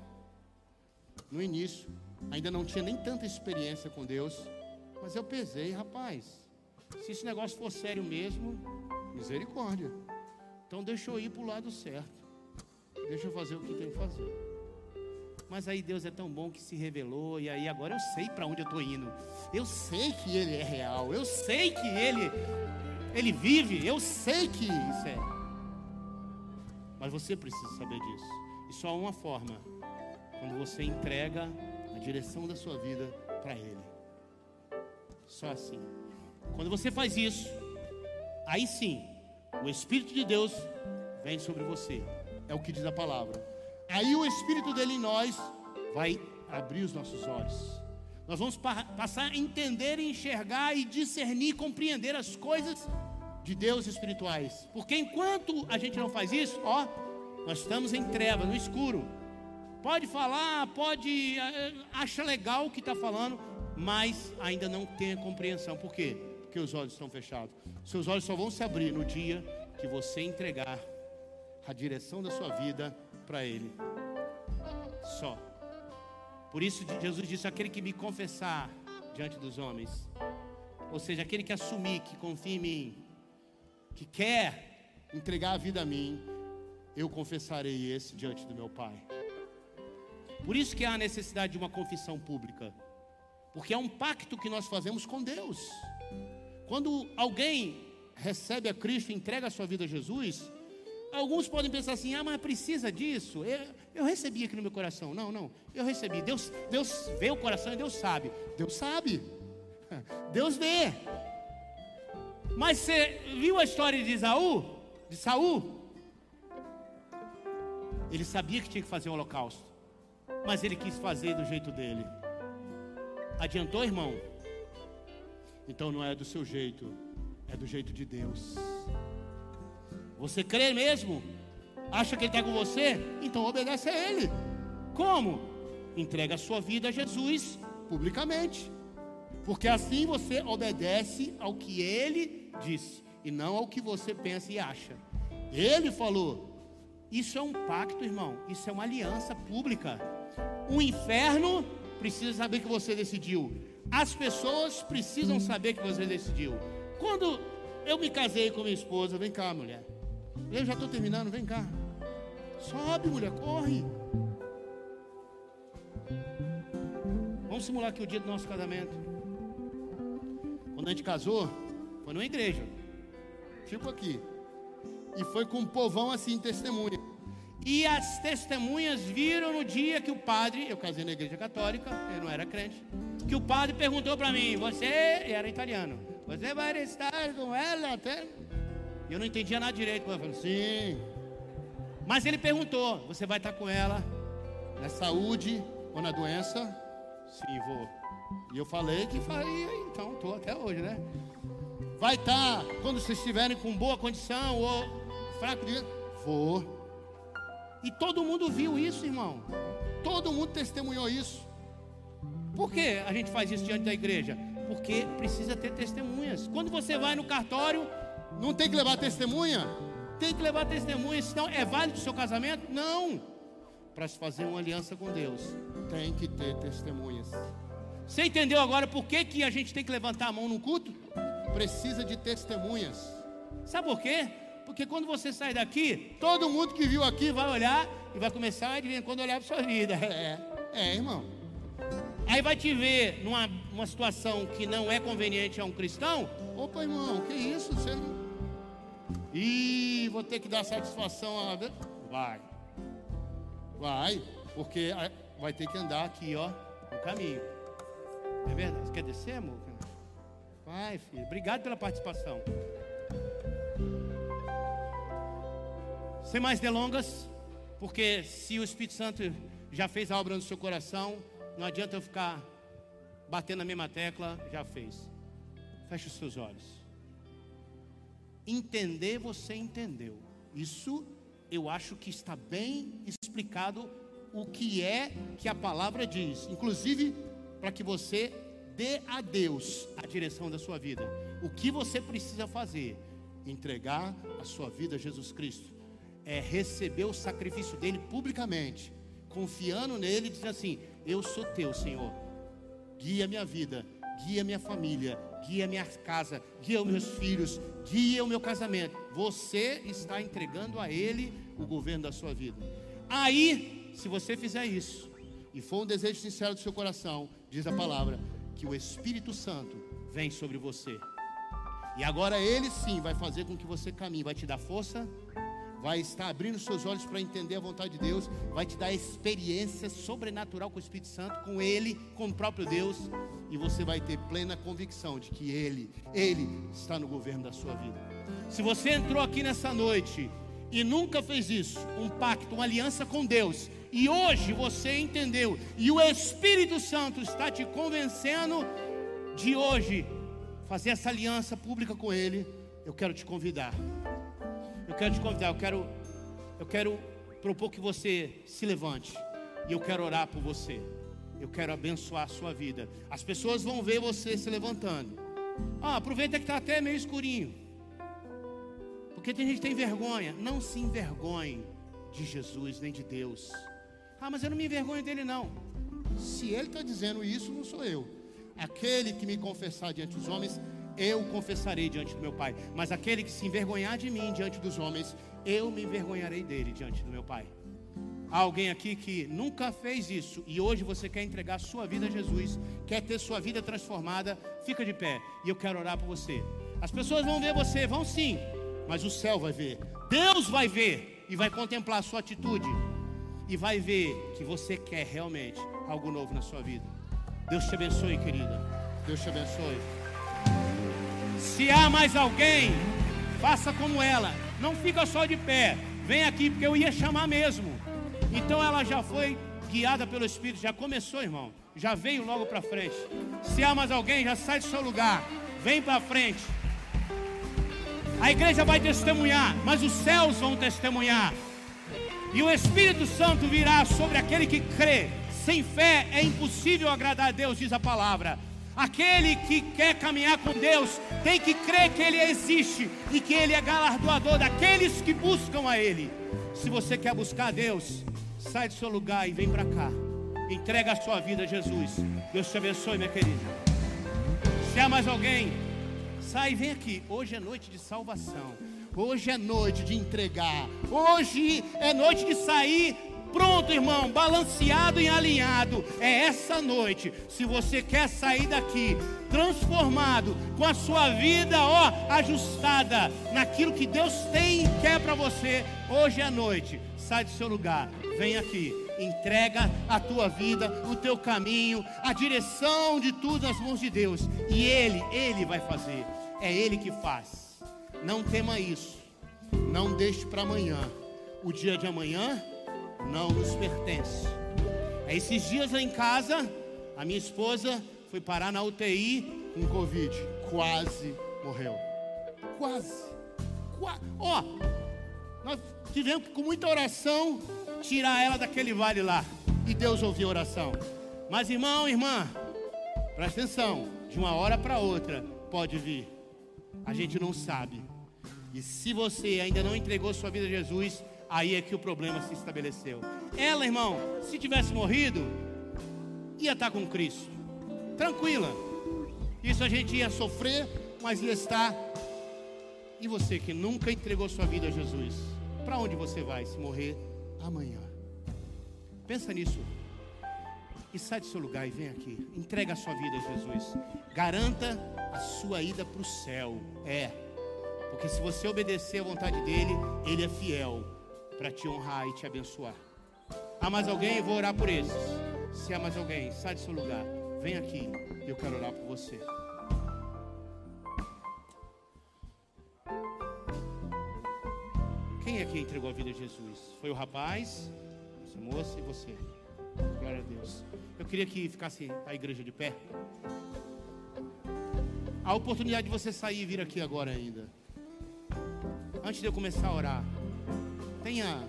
Speaker 1: no início, ainda não tinha nem tanta experiência com Deus, mas eu pesei, rapaz. Se esse negócio for sério mesmo, misericórdia. Então deixa eu ir para o lado certo. Deixa eu fazer o que tem que fazer. Mas aí Deus é tão bom que se revelou, e aí agora eu sei para onde eu estou indo. Eu sei que Ele é real, eu sei que Ele, Ele vive, eu sei que isso é. Mas você precisa saber disso. E só há uma forma quando você entrega direção da sua vida para Ele. Só assim. Quando você faz isso, aí sim, o Espírito de Deus vem sobre você. É o que diz a palavra. Aí o Espírito dele em nós vai abrir os nossos olhos. Nós vamos pa passar a entender, enxergar e discernir, compreender as coisas de Deus espirituais. Porque enquanto a gente não faz isso, ó, nós estamos em treva, no escuro. Pode falar, pode, eh, acha legal o que está falando, mas ainda não tem a compreensão. Por quê? Porque os olhos estão fechados. Seus olhos só vão se abrir no dia que você entregar a direção da sua vida para Ele. Só. Por isso Jesus disse: aquele que me confessar diante dos homens, ou seja, aquele que assumir, que confia em mim, que quer entregar a vida a mim, eu confessarei esse diante do meu Pai. Por isso que há a necessidade de uma confissão pública. Porque é um pacto que nós fazemos com Deus. Quando alguém recebe a Cristo e entrega a sua vida a Jesus, alguns podem pensar assim: ah, mas precisa disso? Eu, eu recebi aqui no meu coração. Não, não, eu recebi. Deus, Deus vê o coração e Deus sabe. Deus sabe. Deus vê. Mas você viu a história de Isaú? De Saul? Ele sabia que tinha que fazer o holocausto mas ele quis fazer do jeito dele. Adiantou, irmão? Então não é do seu jeito, é do jeito de Deus. Você crê mesmo? Acha que Ele está com você? Então obedece a Ele. Como? Entrega a sua vida a Jesus publicamente. Porque assim você obedece ao que Ele disse e não ao que você pensa e acha. Ele falou. Isso é um pacto, irmão. Isso é uma aliança pública. O inferno precisa saber que você decidiu. As pessoas precisam saber que você decidiu. Quando eu me casei com minha esposa, vem cá, mulher. Eu já estou terminando, vem cá. Sobe, mulher, corre. Vamos simular aqui o dia do nosso casamento. Quando a gente casou, foi numa igreja. Tipo aqui. E foi com um povão assim, testemunha. E as testemunhas viram no dia que o padre, eu casei na igreja católica, eu não era crente, que o padre perguntou para mim: Você, era italiano, você vai estar com ela até. Eu não entendia nada direito. Eu falei: Sim. Mas ele perguntou: Você vai estar com ela na saúde ou na doença? Sim, vou. E eu falei que faria, então estou até hoje, né? Vai estar quando vocês estiverem com boa condição ou fraco de. Vou. E todo mundo viu isso, irmão. Todo mundo testemunhou isso. Por que a gente faz isso diante da igreja? Porque precisa ter testemunhas. Quando você vai no cartório, não tem que levar testemunha? Tem que levar testemunha, senão é válido o seu casamento? Não. Para se fazer uma aliança com Deus, tem que ter testemunhas. Você entendeu agora por que, que a gente tem que levantar a mão no culto? Precisa de testemunhas. Sabe por quê? Porque quando você sai daqui, todo mundo que viu aqui vai olhar e vai começar a quando olhar para sua vida. É, é, irmão. Aí vai te ver numa uma situação que não é conveniente a um cristão. Opa, irmão, que isso? Você não. Ih, vou ter que dar satisfação a. Vai. Vai, porque vai ter que andar aqui, ó, no caminho. É verdade? Você quer descer, amor? Vai, filho. Obrigado pela participação. Sem mais delongas, porque se o Espírito Santo já fez a obra no seu coração, não adianta eu ficar batendo na mesma tecla, já fez. Feche os seus olhos. Entender, você entendeu. Isso eu acho que está bem explicado o que é que a palavra diz, inclusive para que você dê a Deus a direção da sua vida. O que você precisa fazer? Entregar a sua vida a Jesus Cristo é, receber o sacrifício dele publicamente, confiando nele, dizendo assim: Eu sou teu, Senhor. Guia minha vida, guia minha família, guia minha casa, guia meus filhos, guia o meu casamento. Você está entregando a Ele o governo da sua vida. Aí, se você fizer isso, e for um desejo sincero do seu coração, diz a palavra, que o Espírito Santo vem sobre você. E agora Ele sim vai fazer com que você caminhe, vai te dar força, vai estar abrindo seus olhos para entender a vontade de Deus, vai te dar experiência sobrenatural com o Espírito Santo, com Ele, com o próprio Deus, e você vai ter plena convicção de que Ele, Ele está no governo da sua vida. Se você entrou aqui nessa noite e nunca fez isso, um pacto, uma aliança com Deus, e hoje você entendeu, e o Espírito Santo está te convencendo de hoje fazer essa aliança pública com Ele, eu quero te convidar eu quero te convidar, eu quero, eu quero propor que você se levante. E eu quero orar por você. Eu quero abençoar a sua vida. As pessoas vão ver você se levantando. Ah, aproveita que está até meio escurinho. Porque tem gente que tem vergonha. Não se envergonhe de Jesus nem de Deus. Ah, mas eu não me envergonho dele, não. Se ele está dizendo isso, não sou eu. Aquele que me confessar diante dos homens, eu confessarei diante do meu Pai. Mas aquele que se envergonhar de mim diante dos homens, eu me envergonharei dele diante do meu Pai. Há alguém aqui que nunca fez isso e hoje você quer entregar sua vida a Jesus, quer ter sua vida transformada, fica de pé e eu quero orar por você. As pessoas vão ver você, vão sim, mas o céu vai ver, Deus vai ver e vai contemplar a sua atitude e vai ver que você quer realmente algo novo na sua vida. Deus te abençoe, querida. Deus te abençoe. Se há mais alguém, faça como ela. Não fica só de pé. Vem aqui, porque eu ia chamar mesmo. Então ela já foi guiada pelo Espírito, já começou, irmão. Já veio logo para frente. Se há mais alguém, já sai do seu lugar.
Speaker 2: vem para frente. A igreja vai testemunhar, mas os céus vão testemunhar. E o Espírito Santo virá sobre aquele que crê. Sem fé é impossível agradar a Deus, diz a palavra. Aquele que quer caminhar com Deus tem que crer que Ele existe e que Ele é galardoador daqueles que buscam a Ele. Se você quer buscar a Deus, sai do seu lugar e vem para cá. Entrega a sua vida a Jesus. Deus te abençoe, minha querida. Se há mais alguém, sai e vem aqui. Hoje é noite de salvação. Hoje é noite de entregar. Hoje é noite de sair pronto, irmão, balanceado e alinhado. É essa noite. Se você quer sair daqui transformado, com a sua vida, ó, ajustada naquilo que Deus tem e quer para você, hoje é noite. Sai do seu lugar, vem aqui entrega a tua vida, o teu caminho, a direção de tudo nas mãos de Deus. E Ele, Ele vai fazer. É Ele que faz. Não tema isso. Não deixe para amanhã. O dia de amanhã não nos pertence. É esses dias lá em casa, a minha esposa foi parar na UTI com Covid. Quase morreu. Quase. Qua... Ó, nós tivemos que, com muita oração, tirar ela daquele vale lá. E Deus ouviu a oração. Mas irmão, irmã, presta atenção. De uma hora para outra, pode vir. A gente não sabe. E se você ainda não entregou sua vida a Jesus, aí é que o problema se estabeleceu. Ela, irmão, se tivesse morrido, ia estar com Cristo, tranquila. Isso a gente ia sofrer, mas ia estar. E você que nunca entregou sua vida a Jesus, para onde você vai se morrer amanhã? Pensa nisso. E sai do seu lugar e vem aqui. Entrega a sua vida a Jesus. Garanta a sua ida para o céu. É. Porque se você obedecer à vontade dele, ele é fiel para te honrar e te abençoar. Há mais alguém? Eu vou orar por esses. Se há mais alguém, sai do seu lugar. Vem aqui. Eu quero orar por você. Quem aqui entregou a vida a Jesus? Foi o rapaz, essa moça e você. Glória a Deus. Eu queria que ficasse a igreja de pé. A oportunidade de você sair e vir aqui agora ainda. Antes de eu começar a orar, tenha,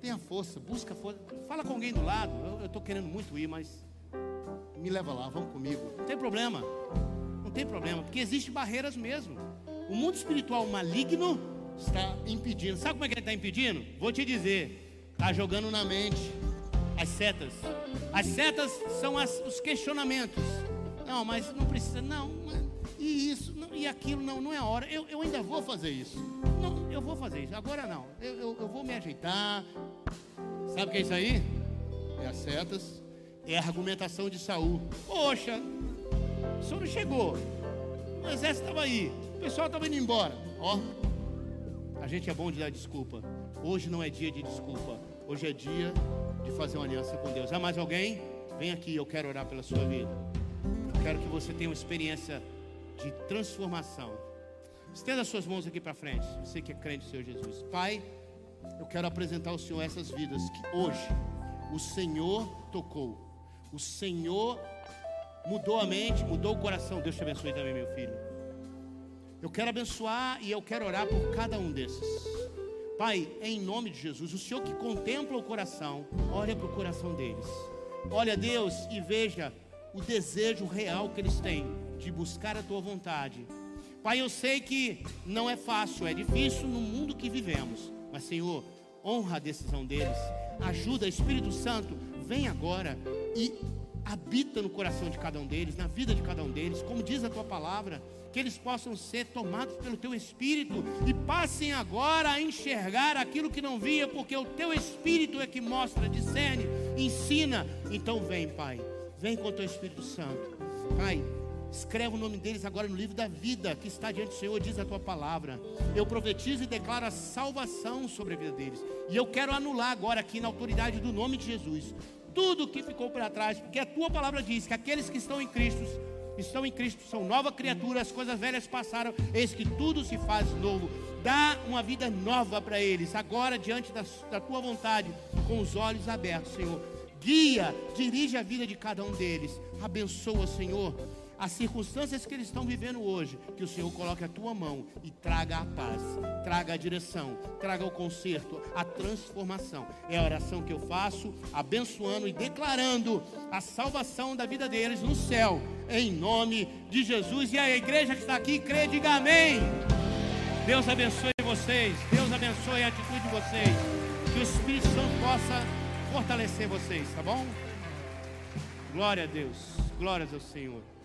Speaker 2: tenha força, busca força. Fala com alguém do lado. Eu estou querendo muito ir, mas me leva lá, vamos comigo. Não tem problema. Não tem problema, porque existem barreiras mesmo. O mundo espiritual maligno está impedindo. Sabe como é que ele está impedindo? Vou te dizer. Está jogando na mente as setas. As setas são as, os questionamentos. Não, mas não precisa. Não, e isso, não, e aquilo, não, não é a hora. Eu, eu ainda vou fazer isso. Não, eu vou fazer isso. Agora não. Eu, eu, eu vou me ajeitar. Sabe o que é isso aí? É as setas. É a argumentação de Saul. Poxa, o senhor não chegou. O exército estava aí. O pessoal estava indo embora. Ó, a gente é bom de dar desculpa. Hoje não é dia de desculpa. Hoje é dia de fazer uma aliança com Deus. Há mais alguém? Vem aqui, eu quero orar pela sua vida. quero que você tenha uma experiência de transformação. Estenda as suas mãos aqui para frente. Você que é crente do Senhor Jesus. Pai, eu quero apresentar ao Senhor essas vidas que hoje o Senhor tocou. O Senhor mudou a mente, mudou o coração. Deus te abençoe também, meu filho. Eu quero abençoar e eu quero orar por cada um desses. Pai, em nome de Jesus, o Senhor que contempla o coração, olha para o coração deles. Olha, Deus, e veja o desejo real que eles têm de buscar a tua vontade. Pai, eu sei que não é fácil, é difícil no mundo que vivemos, mas Senhor, honra a decisão deles, ajuda, Espírito Santo, vem agora e habita no coração de cada um deles, na vida de cada um deles, como diz a tua palavra, que eles possam ser tomados pelo teu espírito e passem agora a enxergar aquilo que não via, porque o teu espírito é que mostra, discerne, ensina. Então vem, Pai, vem com o teu Espírito Santo, Pai. Escreve o nome deles agora no livro da vida que está diante do Senhor, diz a tua palavra. Eu profetizo e declaro a salvação sobre a vida deles. E eu quero anular agora aqui na autoridade do nome de Jesus tudo que ficou para trás, porque a tua palavra diz que aqueles que estão em Cristo estão em Cristo, são nova criatura, as coisas velhas passaram, eis que tudo se faz novo. Dá uma vida nova para eles, agora diante da, da tua vontade, com os olhos abertos, Senhor. Guia, dirige a vida de cada um deles. Abençoa, Senhor as circunstâncias que eles estão vivendo hoje, que o Senhor coloque a tua mão e traga a paz, traga a direção, traga o conserto, a transformação. É a oração que eu faço, abençoando e declarando a salvação da vida deles no céu, em nome de Jesus. E a igreja que está aqui, crê, diga amém. Deus abençoe vocês, Deus abençoe a atitude de vocês, que o Espírito Santo possa fortalecer vocês, tá bom? Glória a Deus, glórias ao Senhor.